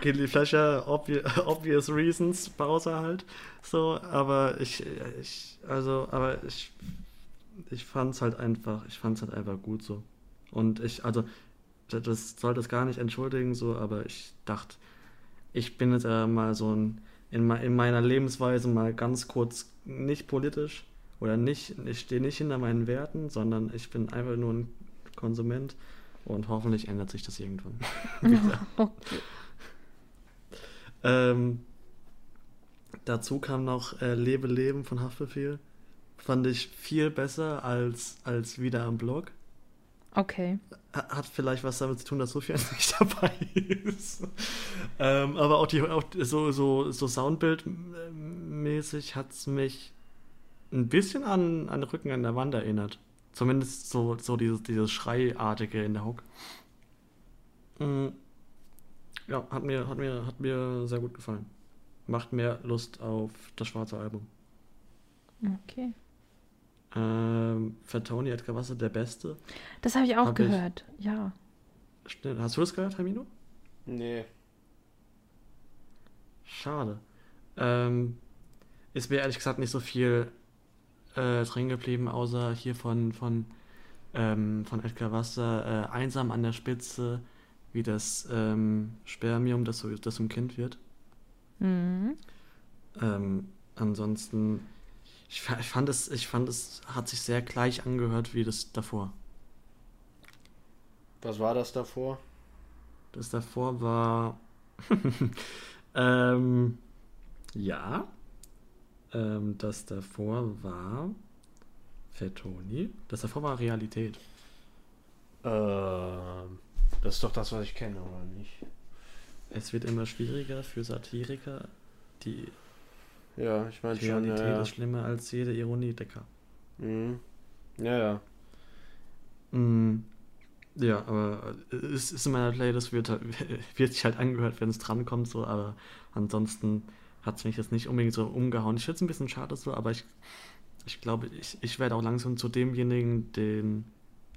Guilty Pleasure, obvi obvious reasons, Bowser halt. So, aber ich, ich, also, aber ich, ich fand's halt einfach, ich fand's halt einfach gut so. Und ich, also, das- soll das gar nicht entschuldigen, so, aber ich dachte, ich bin jetzt äh, mal so ein, in, in meiner Lebensweise mal ganz kurz nicht politisch oder nicht, ich stehe nicht hinter meinen Werten, sondern ich bin einfach nur ein Konsument und hoffentlich ändert sich das irgendwann. <laughs> <laughs> Okay. Ähm, dazu kam noch äh, Lebe Leben von Haftbefehl. Fand ich viel besser als, als wieder am Blog. Okay. Ha- Hat vielleicht was damit zu tun, dass Sophia <laughs> nicht dabei ist. ähm, aber auch, die, auch so, so, so Soundbild-mäßig hat es mich ein bisschen an, an Rücken an der Wand erinnert. Zumindest so, so dieses, dieses Schreiartige in der Hook. Mm, Ja, hat mir, hat, mir, hat mir sehr gut gefallen. Macht mehr Lust auf das schwarze Album. Okay. Ähm, für Tony Edgar Wasser der Beste. Das habe ich auch Hab ich. gehört. Ja. Stimmt. Hast du das gehört, Hermino? Nee. Schade. Ähm, ist mir ehrlich gesagt nicht so viel äh, drin geblieben, außer hier von, von, ähm, von Edgar Wasser, äh, einsam an der Spitze, wie das ähm, Spermium, das, so, das zum Kind wird. Mhm. Ähm, ansonsten, ich, ich fand es, ich fand es, hat sich sehr gleich angehört wie das davor. Was war das davor? Das davor war. <laughs> ähm, ja. Ähm, das davor war. Fettoni. Das davor war Realität. Ähm, das ist doch das, was ich kenne, oder nicht? Es wird immer schwieriger für Satiriker. Die Ja, ich meine schon, Realität ja, ja. ist schlimmer als jede Ironie, Decker. Mhm. Ja, ja. Mm, ja, aber es ist in meiner Playlist, wird, halt- <laughs> wird sich halt angehört, wenn es drankommt, so, aber ansonsten hat es mich jetzt nicht unbedingt so umgehauen. Ich finde es ein bisschen schade so, aber ich, ich glaube, ich, ich werde auch langsam zu demjenigen, den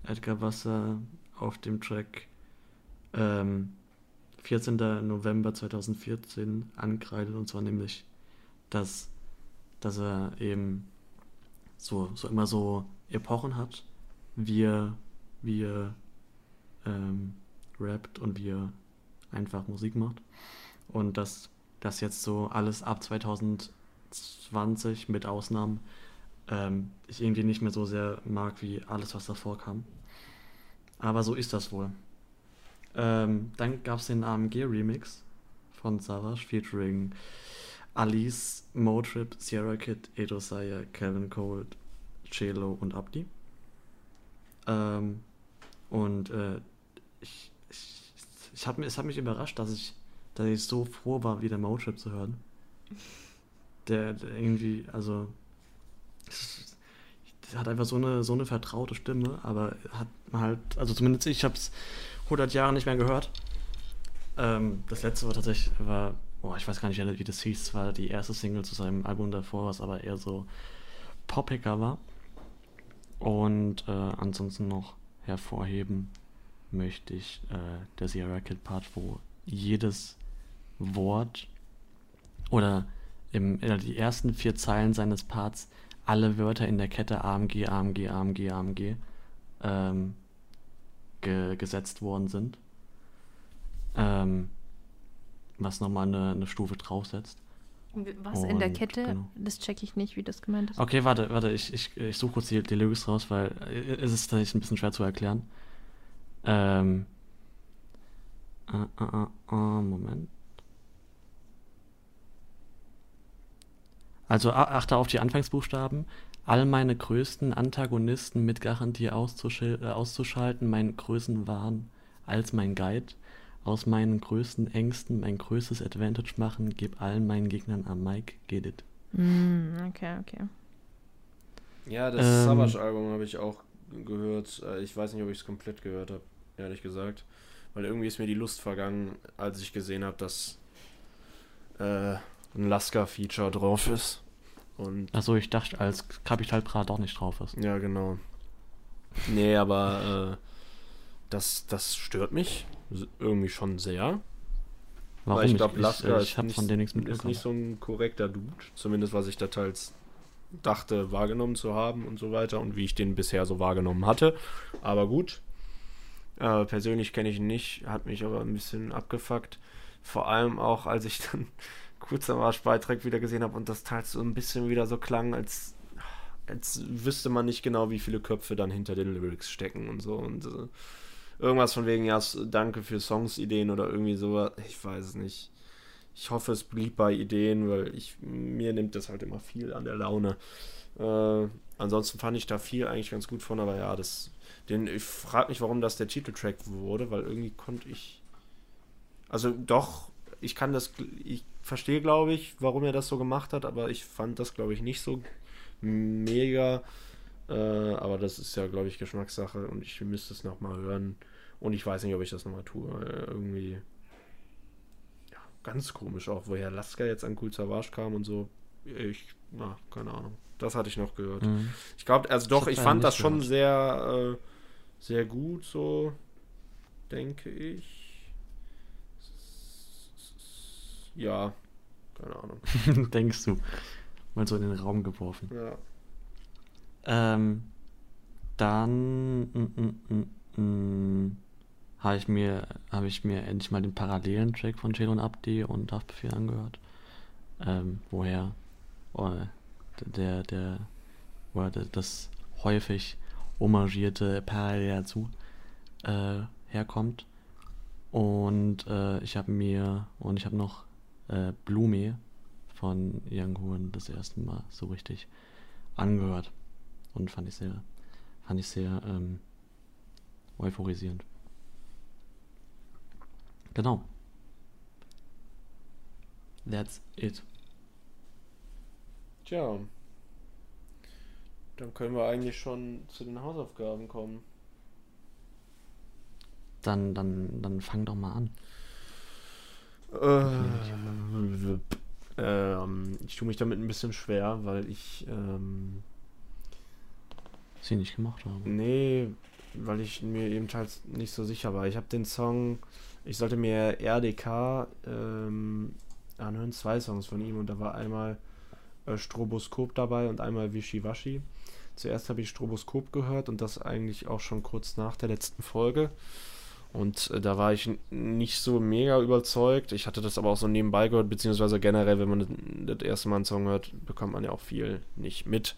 Edgar Wasser auf dem Track ähm, 14. November 2014 ankreidet, und zwar nämlich, dass, dass er eben so, so immer so Epochen hat, wie er, wie er ähm, rappt und wie er einfach Musik macht. Und dass das jetzt so alles ab 2020 mit Ausnahmen ähm, ich irgendwie nicht mehr so sehr mag wie alles, was davor kam. Aber so ist das wohl. Ähm, dann gab es den AMG-Remix von Savage featuring Alice, Motrip, Sierra Kid, Edo Saya, Kevin Cold, Chelo und Abdi. Ähm, und äh, ich, ich, ich hab, es hat mich überrascht, dass ich, dass ich so froh war, wieder Motrip zu hören. Der, der irgendwie, also, der hat einfach so eine, so eine vertraute Stimme, aber hat halt, also zumindest ich habe es 100 Jahre nicht mehr gehört. Ähm, das letzte war tatsächlich, war, boah, ich weiß gar nicht, wie das hieß, es war die erste Single zu seinem Album davor, was aber eher so poppiger war. Und äh, ansonsten noch hervorheben möchte ich äh, der Sierra Kid Part, wo jedes Wort oder im, äh, die ersten vier Zeilen seines Parts alle Wörter in der Kette AMG, AMG, AMG, AMG ähm, ge gesetzt worden sind. Ähm, was nochmal eine, eine Stufe draufsetzt. Was in der Und, Kette? genau. Das checke ich nicht, wie das gemeint ist. Okay, warte, warte, ich, ich, ich suche kurz die, die Lyrics raus, weil äh, es ist tatsächlich ein bisschen schwer zu erklären. Ähm, äh, äh, äh, Moment. Also achte auf die Anfangsbuchstaben. All meine größten Antagonisten mit Garantie äh, auszuschalten, mein Größenwahn als mein Guide. Aus meinen größten Ängsten mein größtes Advantage machen, gib allen meinen Gegnern am Mike, get it. Hm, okay, okay. Ja, das Ähm. Savage-Album habe ich auch gehört. Äh, Ich weiß nicht, ob ich es komplett gehört habe, ehrlich gesagt. Weil irgendwie ist mir die Lust vergangen, als ich gesehen habe, dass äh, ein Lasker-Feature drauf ist. Und Achso, ich dachte, als Kapital Bra doch nicht drauf ist. ja, genau. Nee, aber äh, das, das stört mich irgendwie schon sehr. Warum Weil ich glaube, ich Lasker ich ist, habe nicht, von nichts ist nicht so ein korrekter Dude. Zumindest was ich da teils dachte, wahrgenommen zu haben und so weiter und wie ich den bisher so wahrgenommen hatte. Aber gut. Äh, persönlich kenne ich ihn nicht, hat mich aber ein bisschen abgefuckt. Vor allem auch, als ich dann <laughs> kurzer Marschbeitrag wieder gesehen habe und das teils so ein bisschen wieder so klang, als, als wüsste man nicht genau, wie viele Köpfe dann hinter den Lyrics stecken und so. Und äh, irgendwas von wegen, ja, danke für Songsideen oder irgendwie sowas. Ich weiß es nicht. Ich hoffe, es blieb bei Ideen, weil ich mir nimmt das halt immer viel an der Laune. Äh, ansonsten fand ich da viel eigentlich ganz gut von, aber ja, das, den, ich frage mich, warum das der Titeltrack wurde, weil irgendwie konnte ich, also doch, ich kann das, ich verstehe, glaube ich, warum er das so gemacht hat, aber ich fand das, glaube ich, nicht so mega. Äh, aber das ist ja, glaube ich, Geschmackssache und ich müsste es nochmal hören. Und ich weiß nicht, ob ich das nochmal tue. weil Irgendwie. Ja, ganz komisch auch, woher Lasker jetzt an Cool Savage kam und so. Ich, na, keine Ahnung. Das hatte ich noch gehört. Mhm. Ich glaube, also doch, ich leider fand das schon gehört. sehr, äh, sehr gut, so denke ich. Ja, keine Ahnung. <laughs> Denkst du. Mal so in den Raum geworfen. Ja. Ähm, dann mm, mm, mm, habe ich mir habe ich mir endlich mal den parallelen Track von Chelo und Abdi und Haftbefehl angehört. Ähm, woher oh, der der woher das häufig homagierte Parallel dazu äh, herkommt. Und äh, ich habe mir und ich habe noch äh, Blume von Young Horn das erste Mal so richtig angehört und fand ich sehr, fand ich sehr ähm, euphorisierend. Genau. That's it. Tja. Dann können wir eigentlich schon zu den Hausaufgaben kommen. Dann, dann, dann fang doch mal an. Äh, ähm, ich tue mich damit ein bisschen schwer, weil ich ähm, Sie nicht gemacht haben. Nee, weil ich mir ebenfalls nicht so sicher war. Ich habe den Song, ich sollte mir RDK ähm, anhören, zwei Songs von ihm und da war einmal äh, Stroboskop dabei und einmal Wischiwaschi. Zuerst habe ich Stroboskop gehört und das eigentlich auch schon kurz nach der letzten Folge. Und äh, da war ich nicht so mega überzeugt. Ich hatte das aber auch so nebenbei gehört, beziehungsweise generell, wenn man das erste Mal einen Song hört, bekommt man ja auch viel nicht mit.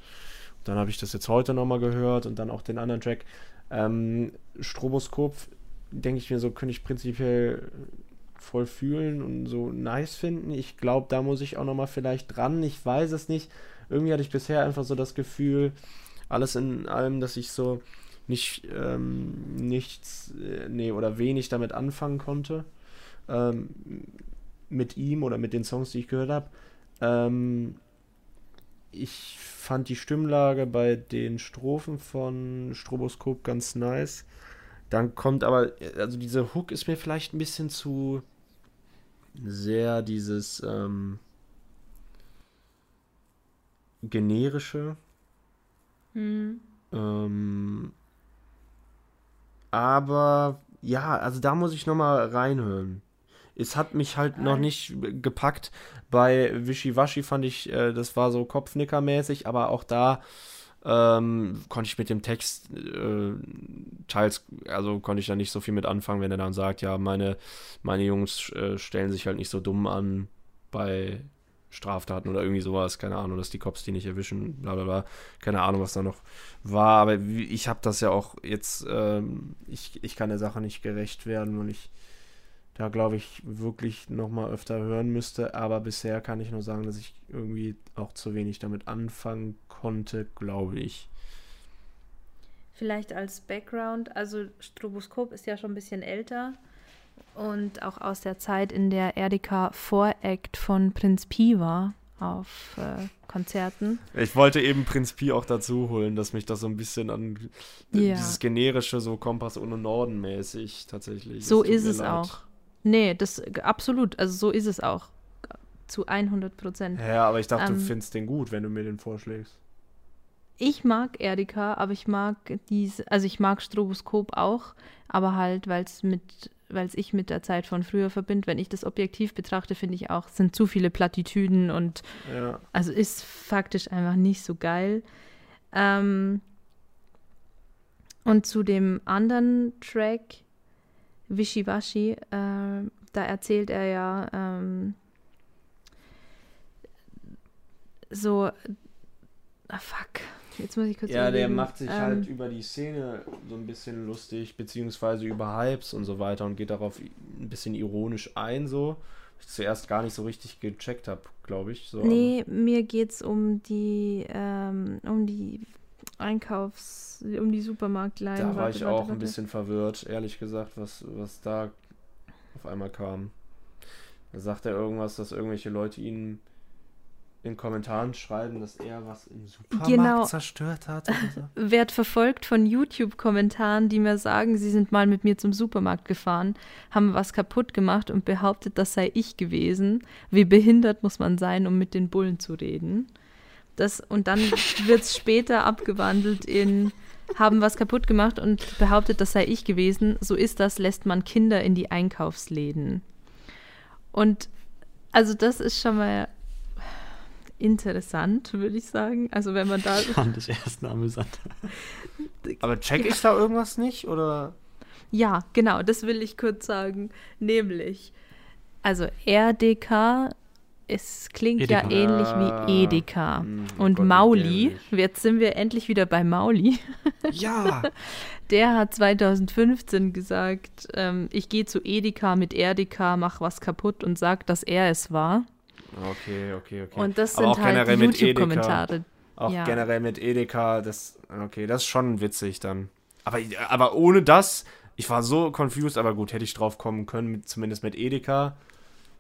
Dann habe ich das jetzt heute nochmal gehört und dann auch den anderen Track. Ähm, Stroboskop, denke ich mir so, könnte ich prinzipiell voll fühlen und so nice finden. Ich glaube, da muss ich auch nochmal vielleicht dran. Ich weiß es nicht. Irgendwie hatte ich bisher einfach so das Gefühl, alles in allem, dass ich so nicht ähm, nichts, äh, nee, oder wenig damit anfangen konnte. Ähm, mit ihm oder mit den Songs, die ich gehört habe. Ähm, ich fand die Stimmlage bei den Strophen von Stroboskop ganz nice. Dann kommt aber, also diese Hook ist mir vielleicht ein bisschen zu sehr dieses ähm, generische. Hm. Ähm, aber ja, also da muss ich nochmal reinhören. Es hat mich halt noch nicht gepackt. Bei Wischiwaschi fand ich, äh, das war so Kopfnicker-mäßig, aber auch da ähm, konnte ich mit dem Text äh, teils, also konnte ich da nicht so viel mit anfangen, wenn er dann sagt, ja, meine, meine Jungs äh, stellen sich halt nicht so dumm an bei Straftaten oder irgendwie sowas, keine Ahnung, dass die Cops die nicht erwischen, bla bla bla, keine Ahnung, was da noch war, aber ich habe das ja auch jetzt, ähm, ich, ich kann der Sache nicht gerecht werden, weil ich da glaube ich wirklich nochmal öfter hören müsste. Aber bisher kann ich nur sagen, dass ich irgendwie auch zu wenig damit anfangen konnte, glaube ich. Vielleicht als Background, also Stroboskop ist ja schon ein bisschen älter und auch aus der Zeit, in der Erdika Voract von Prinz Pi war auf äh, Konzerten. Ich wollte eben Prinz Pi auch dazu holen, dass mich das so ein bisschen an Ja. dieses generische, so Kompass ohne Norden mäßig tatsächlich. So ist es leid. auch. Nee, das absolut, also so ist es auch. Zu 100 Prozent. Ja, aber ich dachte, Ähm, du findest den gut, wenn du mir den vorschlägst. Ich mag Erdika, aber ich mag diese, also ich mag Stroboskop auch, aber halt, weil es mit, weil es ich mit der Zeit von früher verbinde. Wenn ich das objektiv betrachte, finde ich auch, es sind zu viele Plattitüden und Ja. also ist faktisch einfach nicht so geil. Ähm, und zu dem anderen Track, Wischiwaschi, äh, da erzählt er ja ähm, so, ah fuck, jetzt muss ich kurz Ja, der überlegen. macht sich Ähm, halt über die Szene so ein bisschen lustig, beziehungsweise über Hypes und so weiter und geht darauf ein bisschen ironisch ein, so. Ich zuerst gar nicht so richtig gecheckt habe, glaube ich. So, Nee, mir geht's um die, ähm, um die Einkaufs-, um die Supermarktlein. aber da war Warte, ich warte, auch ein warte. bisschen verwirrt, ehrlich gesagt, was, was da auf einmal kam. Da sagt er irgendwas, dass irgendwelche Leute ihn in Kommentaren schreiben, dass er was im Supermarkt Genau. zerstört hat. So. <laughs> werd verfolgt von YouTube-Kommentaren, die mir sagen, sie sind mal mit mir zum Supermarkt gefahren, haben was kaputt gemacht und behauptet, das sei ich gewesen. Wie behindert muss man sein, um mit den Bullen zu reden? Das, und dann wird es später abgewandelt in haben was kaputt gemacht und behauptet, das sei ich gewesen. So ist das, lässt man Kinder in die Einkaufsläden. Und also das ist schon mal interessant, würde ich sagen. Also wenn man da Fand ich erst eine amüsante. Aber check ich da irgendwas nicht? Oder? Ja, genau, das will ich kurz sagen. Nämlich, also RDK, es klingt ja Edeka. ähnlich Ah, wie Edeka. hm, oh Und Gott, Mauli, jetzt sind wir endlich wieder bei Mauli. Ja! <laughs> Der hat 2015 gesagt, ähm, ich gehe zu Edeka mit Erdeka, mach was kaputt und sag, dass er es war. Okay, okay, okay. Und das Aber sind auch halt generell die mit Edeka. YouTube-Kommentare. Auch Ja. generell mit Edeka, das, okay, das ist schon witzig dann. Aber, aber ohne das, ich war so confused, aber gut, hätte ich drauf kommen können, mit, zumindest mit Edeka.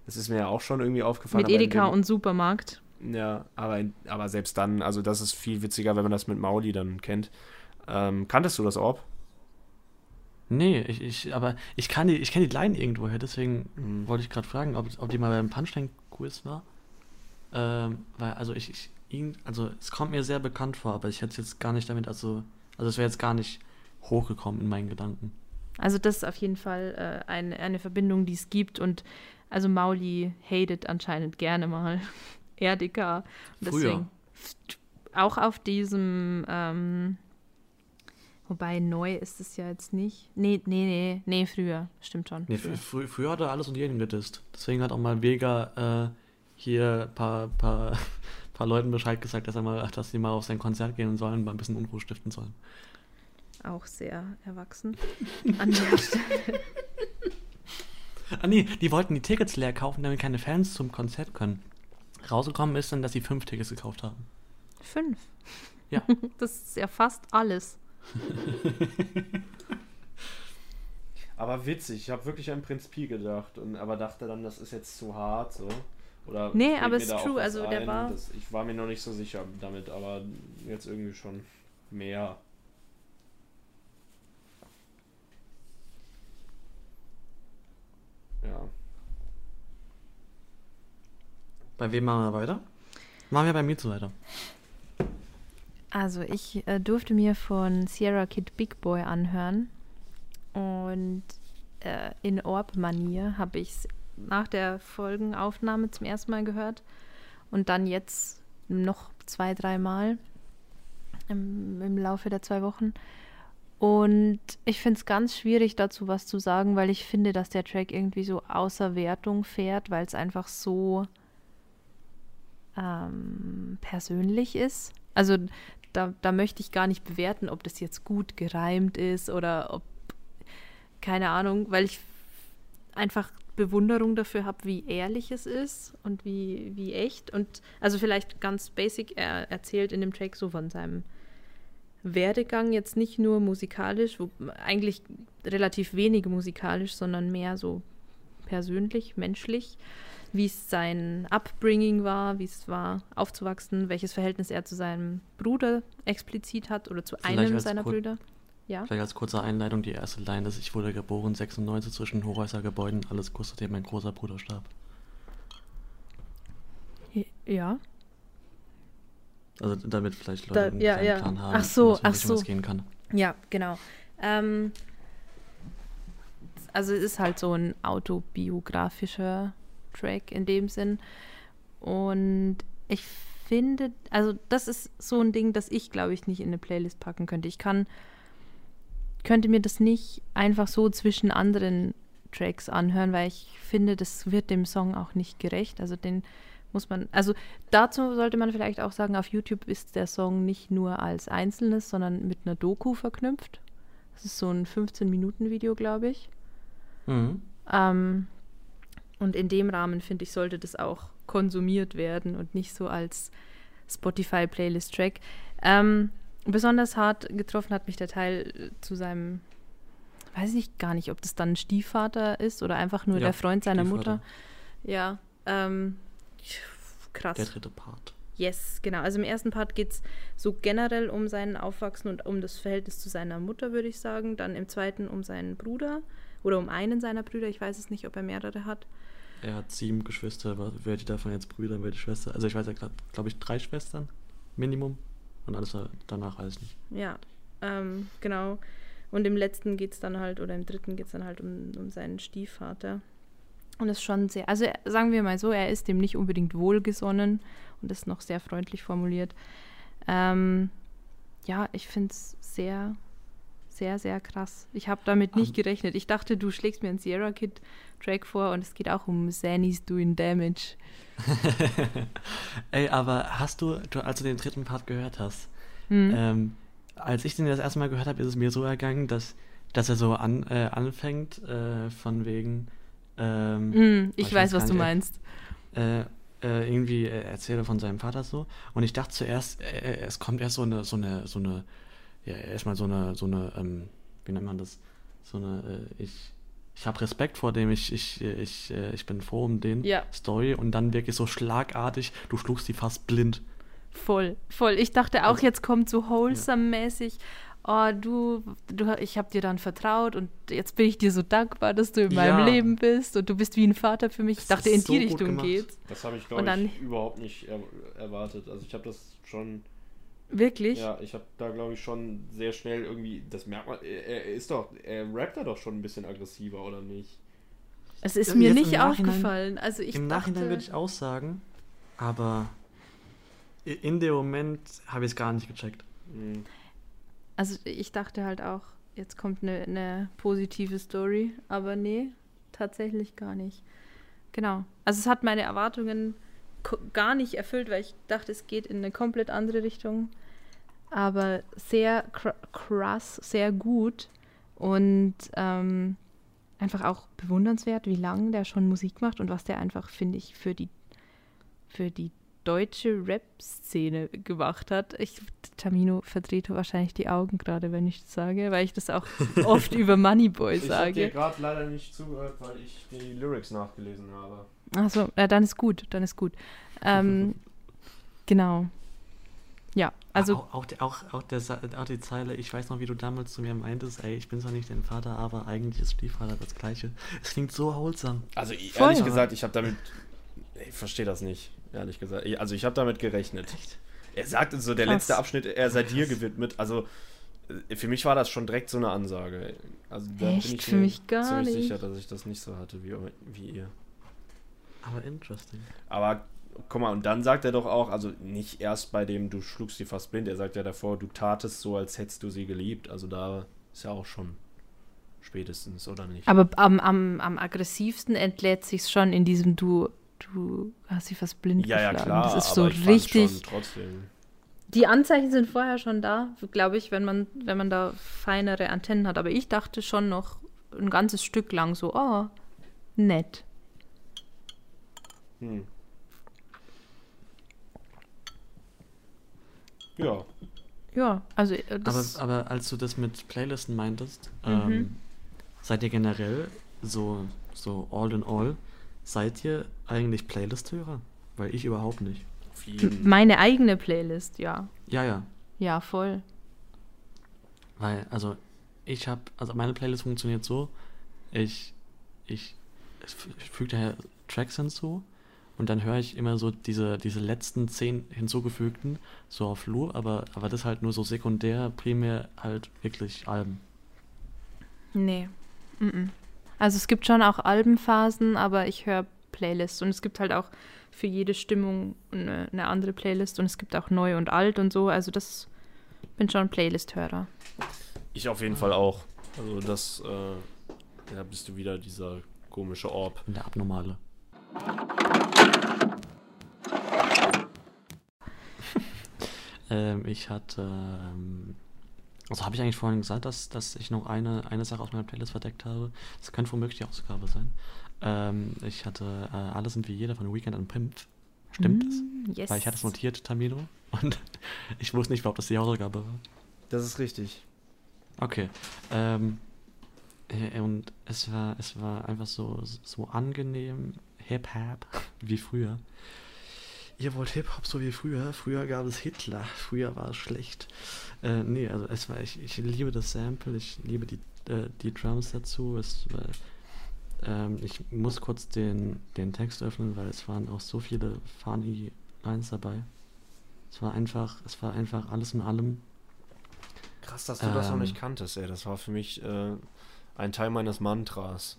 Das ist mir ja auch schon irgendwie aufgefallen. Mit Edeka dem- und Supermarkt. Ja, aber, in, aber selbst dann, also das ist viel witziger, wenn man das mit Mauli dann kennt. Ähm, kanntest du das Orb? Nee, ich, ich, aber ich kann die, ich kenne die Line irgendwoher, deswegen Mhm. wollte ich gerade fragen, ob, ob die mal beim Punchline-Quiz war. Ähm, weil, also ich, ich ihn, also es kommt mir sehr bekannt vor, aber ich hätte es jetzt gar nicht damit, also, also es wäre jetzt gar nicht hochgekommen in meinen Gedanken. Also das ist auf jeden Fall äh, eine, eine Verbindung, die es gibt. Und also Mauli hatet anscheinend gerne mal <laughs> Erdika. Deswegen auch auf diesem, ähm, wobei neu ist es ja jetzt nicht. Nee, nee, nee, nee, früher. Stimmt schon. Nee, früher. fr frü früher hat er alles und jeden gedisst. Deswegen hat auch mal Vega äh, hier ein paar, paar, <laughs> paar Leuten Bescheid gesagt, dass er mal, dass sie mal auf sein Konzert gehen sollen, mal ein bisschen Unruhe stiften sollen. Auch sehr erwachsen. An der <laughs> Stelle. Ah nee, die wollten die Tickets leer kaufen, damit keine Fans zum Konzert können. Rausgekommen ist dann, dass sie fünf Tickets gekauft haben. Fünf. Ja. <laughs> Das ist ja fast alles. <laughs> Aber witzig, ich habe wirklich an Prinz Pi gedacht, und, aber dachte dann, das ist jetzt zu hart, so. Oder Nee, aber es ist true, also der war- Das, ich war mir noch nicht so sicher damit, aber jetzt irgendwie schon mehr. Ja. Bei wem machen wir weiter? Machen wir bei mir zu weiter. Also ich äh, durfte mir von Sierra Kid Big Boy anhören und äh, in Orb-Manier habe ich es nach der Folgenaufnahme zum ersten Mal gehört und dann jetzt noch zwei, dreimal im, im Laufe der zwei Wochen. Und ich finde es ganz schwierig dazu was zu sagen, weil ich finde, dass der Track irgendwie so außer Wertung fährt, weil es einfach so ähm, persönlich ist. Also da, da möchte ich gar nicht bewerten, ob das jetzt gut gereimt ist oder ob, keine Ahnung, weil ich, einfach Bewunderung dafür habe, wie ehrlich es ist und wie, wie echt. Und also vielleicht ganz basic, er erzählt in dem Track so von seinem Werdegang, jetzt nicht nur musikalisch, wo, eigentlich relativ wenig musikalisch, sondern mehr so persönlich, menschlich, wie es sein Upbringing war, wie es war, aufzuwachsen, welches Verhältnis er zu seinem Bruder explizit hat oder zu Vielleicht einem seiner Brüder. Ja. Vielleicht als kurze Einleitung die erste Line ist, ich wurde geboren 96 zwischen Hochhäuser Gebäuden, alles kurz nachdem mein großer Bruder starb. Ja. Also damit vielleicht Da- Leute einen ja, ja. Plan haben, Ach so, ach so. gehen kann. Ja, genau. Ähm, also es ist halt so ein autobiografischer Track in dem Sinn. Und ich finde, also das ist so ein Ding, das ich, glaube ich, nicht in eine Playlist packen könnte. Ich kann, könnte mir das nicht einfach so zwischen anderen Tracks anhören, weil ich finde, das wird dem Song auch nicht gerecht. Also den muss man, also dazu sollte man vielleicht auch sagen, auf YouTube ist der Song nicht nur als Einzelnes, sondern mit einer Doku verknüpft. Das ist so ein 15-Minuten-Video, glaube ich. Mhm. Ähm, und in dem Rahmen, finde ich, sollte das auch konsumiert werden und nicht so als Spotify-Playlist-Track. Ähm, besonders hart getroffen hat mich der Teil äh, zu seinem, weiß ich gar nicht, ob das dann ein Stiefvater ist oder einfach nur Ja, der Freund seiner. Mutter. Ja, ähm, krass. Der dritte Part. Yes, genau. Also im ersten Part geht es so generell um sein Aufwachsen und um das Verhältnis zu seiner Mutter, würde ich sagen. Dann im zweiten um seinen Bruder oder um einen seiner Brüder. Ich weiß es nicht, ob er mehrere hat. Er hat sieben Geschwister, wa- welche davon jetzt Brüder, welche Schwester. Also ich weiß ja, glaube ich, drei Schwestern, Minimum. Und alles danach weiß ich nicht. Ja, ähm, genau. Und im letzten geht es dann halt, oder im dritten geht es dann halt um, um seinen Stiefvater. Und das ist schon sehr, also sagen wir mal so, er ist dem nicht unbedingt wohlgesonnen und ist noch sehr freundlich formuliert. Ähm, ja, ich finde es sehr, sehr, sehr krass. Ich habe damit nicht Ähm. gerechnet. Ich dachte, du schlägst mir einen Sierra Kid Track vor und es geht auch um Zanny's Doing Damage. <laughs> Ey, aber hast du, du, als du den dritten Part gehört hast, Hm. ähm, als ich den das erste Mal gehört habe, ist es mir so ergangen, dass, dass er so an, äh, anfängt, äh, von wegen. Ähm, Hm, ich ich weiß, was du nicht, meinst. äh, äh, irgendwie äh, erzähle von seinem Vater so. Und ich dachte zuerst, äh, es kommt erst so eine, so eine, so eine, ja, erstmal so eine, so eine, ähm, wie nennt man das? So eine, äh, ich, ich habe Respekt vor dem, ich, ich, äh, ich, äh, ich bin froh um den Ja. Story und dann wirklich so schlagartig, du schlugst die fast blind. Voll, voll. Ich dachte auch, Also- jetzt kommt so wholesome-mäßig. Oh, du, du, ich habe dir dann vertraut und jetzt bin ich dir so dankbar, dass du in meinem Ja. Leben bist und du bist wie ein Vater für mich. Ich Das dachte, ist in so die Richtung gemacht. geht's. Das habe ich, glaube ich, überhaupt nicht er erwartet. Also ich habe das schon, Wirklich? ja, ich habe da, glaube ich, schon sehr schnell irgendwie, das merkt man, er, er ist doch, er rappt da doch schon ein bisschen aggressiver, oder nicht? Es ist mir nicht Nachhinein- aufgefallen. Also ich Im Nachhinein dachte, würde ich auch sagen, aber in dem Moment habe ich es gar nicht gecheckt. Mhm. Also ich dachte halt auch, jetzt kommt eine, eine positive Story, aber nee, tatsächlich gar nicht. Genau. Also es hat meine Erwartungen gar nicht erfüllt, weil ich dachte, es geht in eine komplett andere Richtung. Aber sehr kr krass, sehr gut und ähm, einfach auch bewundernswert, wie lange der schon Musik macht und was der einfach, finde ich, für die, für die deutsche Rap-Szene gemacht hat. Ich, Tamino verdreht wahrscheinlich die Augen gerade, wenn ich das sage, weil ich das auch oft <laughs> über Moneyboy Ich habe dir sage. gerade leider nicht zugehört, weil ich die Lyrics nachgelesen habe. Achso, ja, dann ist gut, dann ist gut. Ähm, <laughs> genau. Ja, also auch, auch, der- auch, auch, der, auch die Zeile, ich weiß noch, wie du damals zu mir meintest, ey, ich bin zwar nicht dein Vater, aber eigentlich ist Stiefvater das Gleiche. Es klingt so wholesome. Also Voll. ehrlich gesagt, ich habe damit, ich verstehe das nicht, ehrlich gesagt. Also ich habe damit gerechnet. Er sagt so, der Krass. letzte Abschnitt, er sei dir gewidmet. Also äh, für mich war das schon direkt so eine Ansage. Also da Echt? bin ich Für mir mich gar ziemlich nicht. sicher, dass ich das nicht so hatte wie, wie ihr. Aber interesting. Aber guck mal, und dann sagt er doch auch, also nicht erst bei dem, du schlugst sie fast blind, er sagt ja davor, du tatest so, als hättest du sie geliebt. Also da ist ja auch schon spätestens, oder nicht? aber am, am, am aggressivsten entlädt sich schon in diesem Du, du hast sie fast blind ja, ja, geschlagen. klar. Das ist aber so richtig. Schon trotzdem. Die Anzeichen sind vorher schon da, glaube ich, wenn man, wenn man da feinere Antennen hat. Aber ich dachte schon noch ein ganzes Stück lang so, oh, nett. Hm. Ja. Ja, also äh, Aber, das, aber als du das mit Playlisten meintest, Mhm. ähm, seid ihr generell so, so all in all, seid ihr eigentlich Playlist-Hörer? Weil ich überhaupt nicht. Meine eigene Playlist, ja. Ja, ja. Ja, voll. Weil, also, ich habe, also meine Playlist funktioniert so, ich, ich, ich füge daher Tracks hinzu und dann höre ich immer so diese, diese letzten zehn hinzugefügten, so auf Loop, aber, aber das halt nur so sekundär, primär halt wirklich Alben. Nee. Mm-mm. Also es gibt schon auch Albenphasen, aber ich höre Playlists und es gibt halt auch für jede Stimmung eine, eine andere Playlist und es gibt auch neu und alt und so. Also das bin schon Playlist-Hörer. Ich auf jeden Fall auch. Also das, äh, da bist du wieder dieser komische Orb. Der Abnormale. <laughs> ähm, ich hatte, ähm, also habe ich eigentlich vorhin gesagt, dass, dass ich noch eine, eine Sache aus meiner Playlist verdeckt habe. Das könnte womöglich die Ausgabe sein. Ähm, ich hatte äh, Alle sind wie jeder von Weekend und Pimp. Stimmt es? Mm, Yes. Weil ich hatte es notiert, Tamino. Und <laughs> ich wusste nicht, ob das die Hausaufgabe war. Das ist richtig. Okay. Ähm, äh, und es war, es war einfach so, so angenehm Hip-Hop wie früher. Ihr wollt Hip-Hop so wie früher. Früher gab es Hitler. Früher war es schlecht. Äh, nee, also es war, ich, ich liebe das Sample, ich liebe die, äh, die Drums dazu. Es war, ähm, ich muss kurz den, den Text öffnen, weil es waren auch so viele funny Lines dabei. Es war einfach, es war einfach alles in allem Krass, dass du das noch Ähm. nicht kanntest, ey. Das war für mich äh, ein Teil meines Mantras.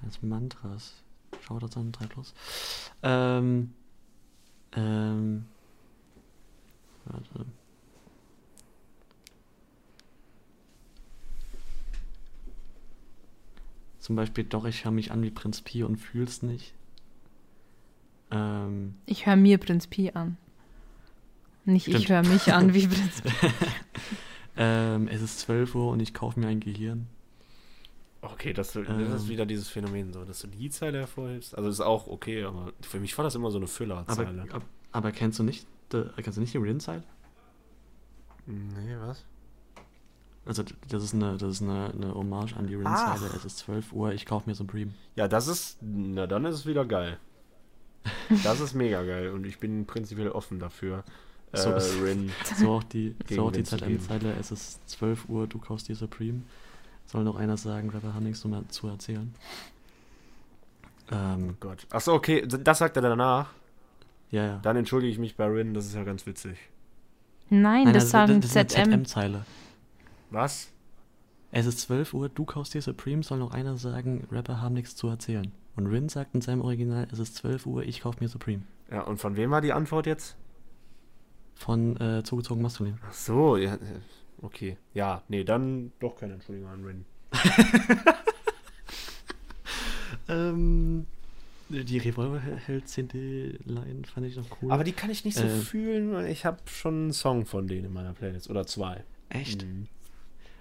Deines Mantras. Schau das an, 3 plus. Ähm. Ähm. Warte. Zum Beispiel, doch, ich höre mich an wie Prinz Pi und fühl's nicht. Ähm. Ich höre mir Prinz Pi an. Nicht ich Stimmt. höre mich an wie <laughs> Prinz Pi. ähm, es ist 12 Uhr und ich kaufe mir ein Gehirn. Okay, das, das Ähm. ist wieder dieses Phänomen, so, dass du die Zeile hervorhebst. Also ist auch okay, aber für mich war das immer so eine Aber, Füllerzeile. ab- aber kennst du nicht, äh, kennst du nicht die Rin-Zeile? Nee, was? Also d- das ist eine, das ist eine, eine Hommage an die Rin-Zeile. Ach. Es ist 12 Uhr, ich kaufe mir Supreme. Ja, das ist, na dann ist es wieder geil. <laughs> Das ist mega geil und ich bin prinzipiell offen dafür. <laughs> So äh, ist- Rin. <laughs> So auch die, Gegen so auch die. ZM-Zeile, es ist 12 Uhr, du kaufst dir Supreme. Soll noch einer sagen, Rapper haben nichts mehr zu erzählen. Oh Ähm, Gott. Achso, okay, das sagt er danach. ja, ja. Dann entschuldige ich mich bei Rin, das ist ja ganz witzig. Nein, Nein, das also, sagen das ist eine ZM. ZM-Zeile. Was? Es ist 12 Uhr, du kaufst dir Supreme, soll noch einer sagen, Rapper haben nichts zu erzählen. Und Rin sagt in seinem Original, es ist 12 Uhr, ich kauf mir Supreme. Ja, und von wem war die Antwort jetzt? Von äh, zugezogen maskulin. Ach so, ja, äh, okay. Ja, nee, dann doch keine Entschuldigung an Rin. <laughs> Ähm, die Revolverheld-CD-Line fand ich noch cool. Aber die kann ich nicht so Ähm. fühlen, weil ich habe schon einen Song von denen in meiner Playlist. Oder zwei. Echt? Mhm.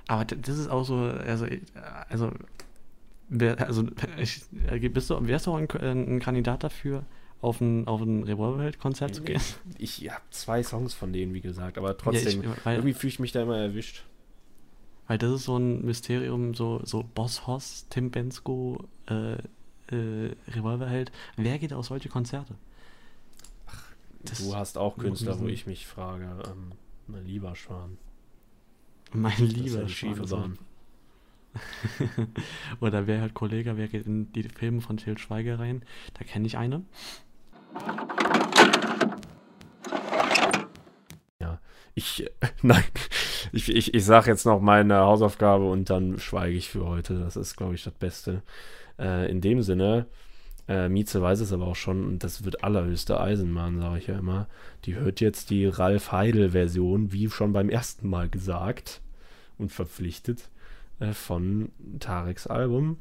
Aber das ist auch so, also, ich- also, wer, also, ich, äh, bist du, wärst du auch ein, äh, ein Kandidat dafür, auf ein, auf ein Revolverheld-Konzert zu gehen? <laughs> Ich habe zwei Songs von denen, wie gesagt, aber trotzdem, Ja, ich, weil, irgendwie fühle ich mich da immer erwischt. weil das ist so ein Mysterium, so, so Boss Hoss, Tim Bensko, äh, äh, Revolverheld. Wer geht auf solche Konzerte? Das- du hast auch Künstler, wo ich mich frage, ähm, mein lieber Schwan. Mein lieber ja. Bahn. <laughs> Oder wer halt Kollege, wer geht in die Filme von Til Schweiger rein? Da kenne ich eine. Ich, äh, <laughs> nein, ich, ich, ich sage jetzt noch meine Hausaufgabe und dann schweige ich für heute. Das ist, glaube ich, das Beste. Äh, in dem Sinne, äh, Mieze weiß es aber auch schon und das wird allerhöchste Eisenbahn, sage ich ja immer. Die hört jetzt die Ralf Heidel-Version, wie schon beim ersten Mal gesagt und verpflichtet, äh, von Tareks Album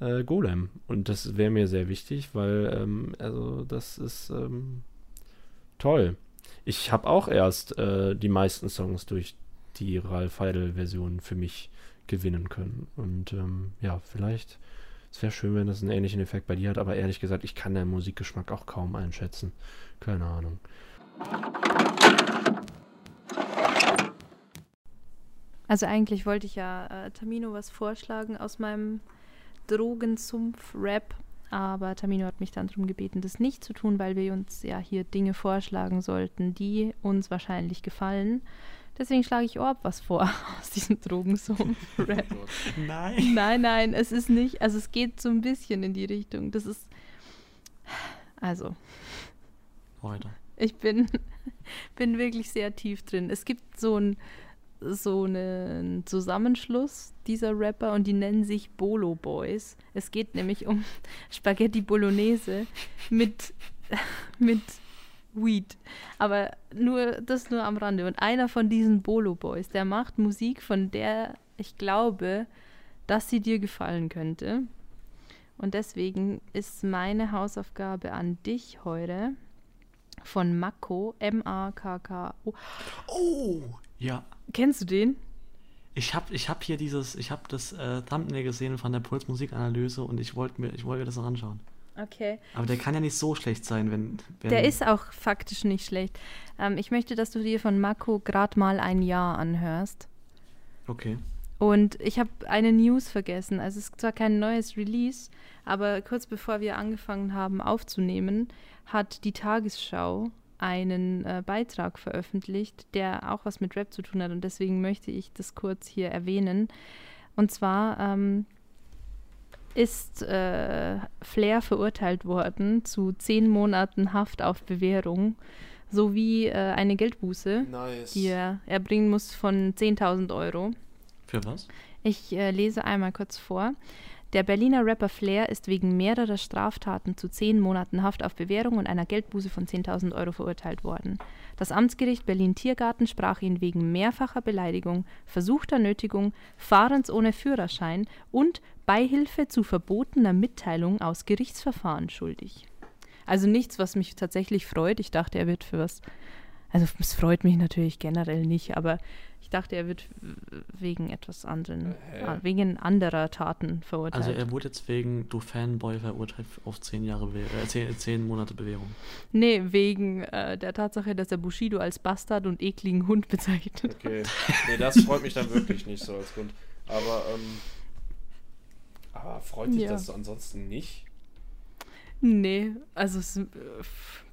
äh, Golem. Und das wäre mir sehr wichtig, weil, ähm, also, das ist ähm, toll. Ich habe auch erst äh, die meisten Songs durch die Ralf Heidel-Version für mich gewinnen können. Und ähm, ja, vielleicht Es wäre schön, wenn das einen ähnlichen Effekt bei dir hat, aber ehrlich gesagt, ich kann deinen Musikgeschmack auch kaum einschätzen. Keine Ahnung. Also eigentlich wollte ich ja äh, Tamino was vorschlagen aus meinem Drogensumpf-Rap, aber Tamino hat mich dann darum gebeten, das nicht zu tun, weil wir uns ja hier Dinge vorschlagen sollten, die uns wahrscheinlich gefallen. Deswegen schlage ich Orb was vor <laughs> aus diesem Drogensumpf-Rap. Nein. nein, nein, es ist nicht, also es geht so ein bisschen in die Richtung. Das ist, also, Heute. ich bin, <laughs> bin wirklich sehr tief drin. Es gibt so ein so einen Zusammenschluss dieser Rapper und die nennen sich Bolo Boys. Es geht nämlich um <laughs> Spaghetti Bolognese mit, mit Weed. Aber nur das nur am Rande. Und einer von diesen Bolo Boys, der macht Musik, von der ich glaube, dass sie dir gefallen könnte. Und deswegen ist meine Hausaufgabe an dich heute von Mako, M-A-K-K-O. Oh! Ja. Kennst du den? Ich habe ich hab hier dieses, ich habe das äh, Thumbnail gesehen von der Puls-Musikanalyse und ich wollte mir, ich wollte mir das noch anschauen. Okay. Aber der kann ja nicht so schlecht sein, wenn. wenn Der ist auch faktisch nicht schlecht. Ähm, ich möchte, dass du dir von Mako gerade mal ein Jahr anhörst. Okay. Und ich habe eine News vergessen. Also es ist zwar kein neues Release, aber kurz bevor wir angefangen haben aufzunehmen, hat die Tagesschau einen äh, Beitrag veröffentlicht, der auch was mit Rap zu tun hat. Und deswegen möchte ich das kurz hier erwähnen. Und zwar ähm, ist äh, Flair verurteilt worden zu zehn Monaten Haft auf Bewährung sowie äh, eine Geldbuße, Nice. die er erbringen muss von 10.000 Euro. Für was? Ich äh, lese einmal kurz vor. Der Berliner Rapper Flair ist wegen mehrerer Straftaten zu zehn Monaten Haft auf Bewährung und einer Geldbuße von 10.000 Euro verurteilt worden. Das Amtsgericht Berlin-Tiergarten sprach ihn wegen mehrfacher Beleidigung, versuchter Nötigung, Fahrens ohne Führerschein und Beihilfe zu verbotener Mitteilung aus Gerichtsverfahren schuldig. Also nichts, was mich tatsächlich freut. Ich dachte, er wird für was. Also es freut mich natürlich generell nicht, aber ich dachte, er wird wegen etwas anderen, Äh, ah, wegen anderer Taten verurteilt. Also er wurde jetzt wegen Du Fanboy verurteilt auf zehn Jahre Bewehr, äh, zehn, zehn Monate Bewährung. nee, wegen äh, der Tatsache, dass er Bushido als Bastard und ekligen Hund <laughs> bezeichnet. Okay. Nee, das freut mich dann wirklich nicht so als Grund. Aber, ähm. Aber freut dich Ja. das ansonsten nicht? Nee, also es, äh,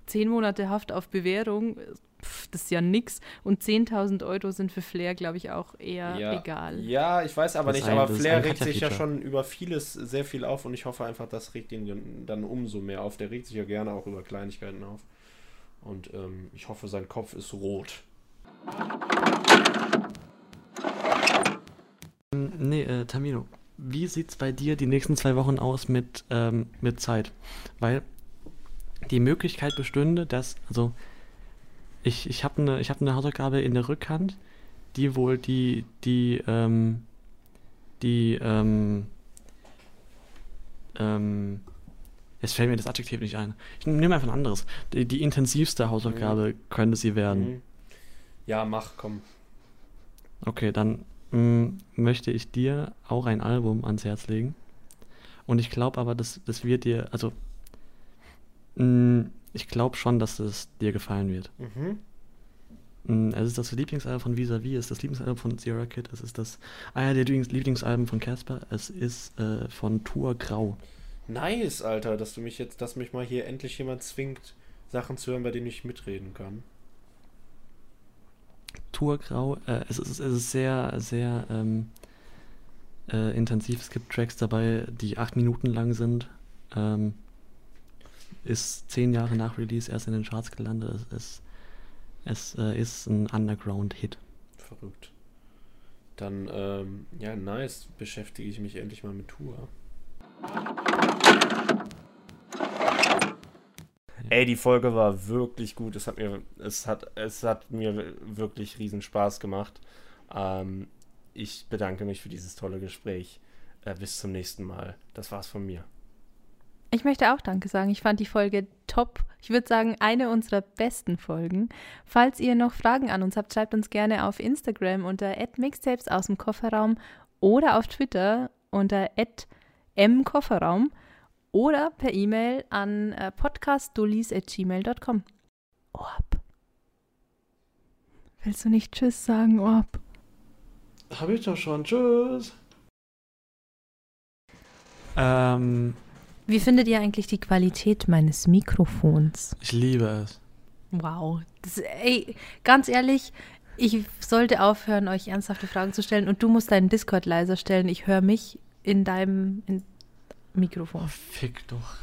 zehn Monate Haft auf Bewährung, pff, das ist ja nix. Und 10.000 Euro sind für Flair, glaube ich, auch eher egal. Ja, ich weiß aber Das nicht, ein- aber Flair regt sich ja schon über vieles sehr viel auf und ich hoffe einfach, das regt ihn dann umso mehr auf. Der regt sich ja gerne auch über Kleinigkeiten auf. Und ähm, ich hoffe, sein Kopf ist rot. Nee, äh, Tamino, wie sieht's bei dir die nächsten zwei Wochen aus mit, ähm, mit Zeit? Weil die Möglichkeit bestünde, dass, also ich, ich habe eine hab ne Hausaufgabe in der Rückhand, die wohl die, die, ähm, die, ähm, ähm, jetzt fällt mir das Adjektiv nicht ein. Ich nehme einfach ein anderes. Die, die intensivste Hausaufgabe könnte sie werden. Mhm. Ja, mach, komm. Okay, dann mh, möchte ich dir auch ein Album ans Herz legen. Und ich glaube aber, dass das wird dir, also mh, ich glaube schon, dass es dir gefallen wird. Mhm. Mh, Es ist das Lieblingsalbum von Vis-a-Vis, es ist das Lieblingsalbum von Sierra Kid, es ist das Lieblings Lieblingsalben von Casper, es ist äh, von Tour Grau. Nice, Alter, dass du mich jetzt, dass mich mal hier endlich jemand zwingt, Sachen zu hören, bei denen ich mitreden kann. Tour Grau, äh, es, ist, es ist sehr, sehr ähm, äh, intensiv. Es gibt Tracks dabei, die acht Minuten lang sind. Ähm, ist zehn Jahre nach Release erst in den Charts gelandet. Es, es, es äh, ist ein Underground-Hit. Verrückt. Dann, ähm, ja, nice, beschäftige ich mich endlich mal mit Tour. Ey, die Folge war wirklich gut. Es hat mir, es hat, es hat mir wirklich riesen Spaß gemacht. Ähm, ich bedanke mich für dieses tolle Gespräch. Äh, bis zum nächsten Mal. Das war's von mir. Ich möchte auch Danke sagen. Ich fand die Folge top. Ich würde sagen, eine unserer besten Folgen. Falls ihr noch Fragen an uns habt, schreibt uns gerne auf Instagram unter @mixtapes aus dem Kofferraum oder auf Twitter unter M Kofferraum oder per E-Mail an äh, podcastdullis.gmail.com. Orb. Willst du nicht Tschüss sagen, Orb? Habe ich doch schon. Tschüss. Ähm, Wie findet ihr eigentlich die Qualität meines Mikrofons? ich liebe es. Wow. Das, ey, ganz ehrlich, ich sollte aufhören, euch ernsthafte Fragen zu stellen und du musst deinen Discord leiser stellen. Ich höre mich in deinem in Mikrofon. Fick doch.